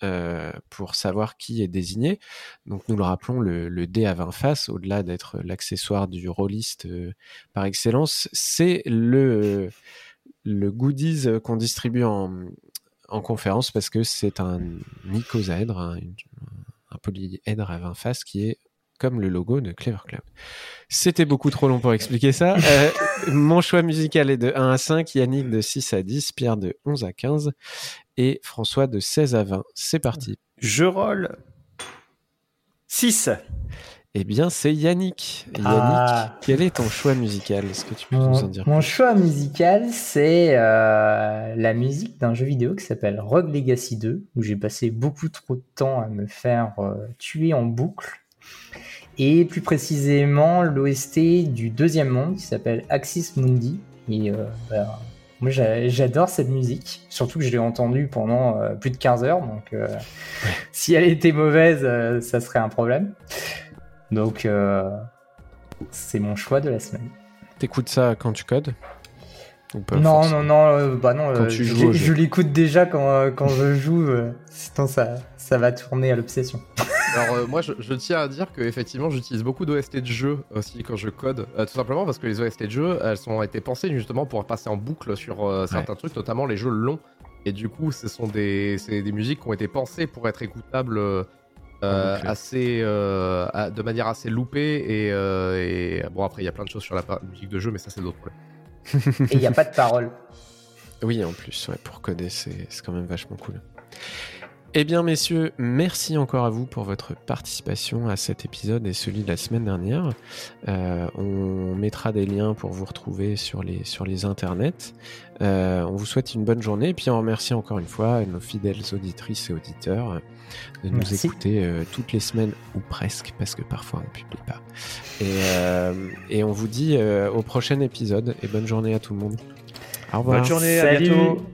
euh, pour savoir qui est désigné. Donc nous le rappelons, le, le dé à 20 faces, au-delà d'être l'accessoire du rôliste euh, par excellence, c'est le, le goodies qu'on distribue en, en conférence parce que c'est un icosaèdre, un polyèdre à 20 faces qui est comme le logo de Clever Club. C'était beaucoup trop long pour expliquer ça. Euh, mon choix musical est de 1 à 5, Yannick de 6 à 10, Pierre de 11 à 15 et François de 16 à 20. C'est parti. Je roll 6. Eh bien, c'est Yannick. Yannick, Ah. quel est ton choix musical? Est-ce que tu peux nous en dire mon choix musical, c'est euh, la musique d'un jeu vidéo qui s'appelle Rogue Legacy 2, où j'ai passé beaucoup trop de temps à me faire euh, tuer en boucle. Et plus précisément, l'OST du deuxième monde qui s'appelle Axis Mundi. Et euh, bah, moi, j'a- j'adore cette musique, surtout que je l'ai entendue pendant euh, plus de 15 heures. Donc, euh, si elle était mauvaise, ça serait un problème. Donc, c'est mon choix de la semaine. T'écoutes ça quand tu codes Non, non, non, bah non, Quand tu je, joues l'écoute déjà quand, quand je joue, sinon ça, ça va tourner à l'obsession. Alors euh, moi je, je tiens à dire que effectivement j'utilise beaucoup d'OST de jeux aussi quand je code, euh, tout simplement parce que les OST de jeux elles ont été pensées justement pour passer en boucle sur euh, certains trucs, notamment les jeux longs. Et du coup ce sont des, c'est des musiques qui ont été pensées pour être écoutables assez, euh, à- de manière assez loupée et, euh, et bon après il y a plein de choses sur la musique de jeu mais ça c'est d'autres problèmes. Et il n'y a pas de parole. Oui, en plus, ouais, pour coder, c'est c'est quand même vachement cool. Eh bien, messieurs, merci encore à vous pour votre participation à cet épisode et celui de la semaine dernière. Euh, on mettra des liens pour vous retrouver sur les, sur les internets. Euh, on vous souhaite une bonne journée et puis on remercie encore une fois nos fidèles auditrices et auditeurs de nous Merci. écouter euh, toutes les semaines ou presque parce que parfois on publie pas. Et, euh, et on vous dit euh, au prochain épisode et bonne journée à tout le monde. Au revoir. Bonne journée, à Salut. bientôt.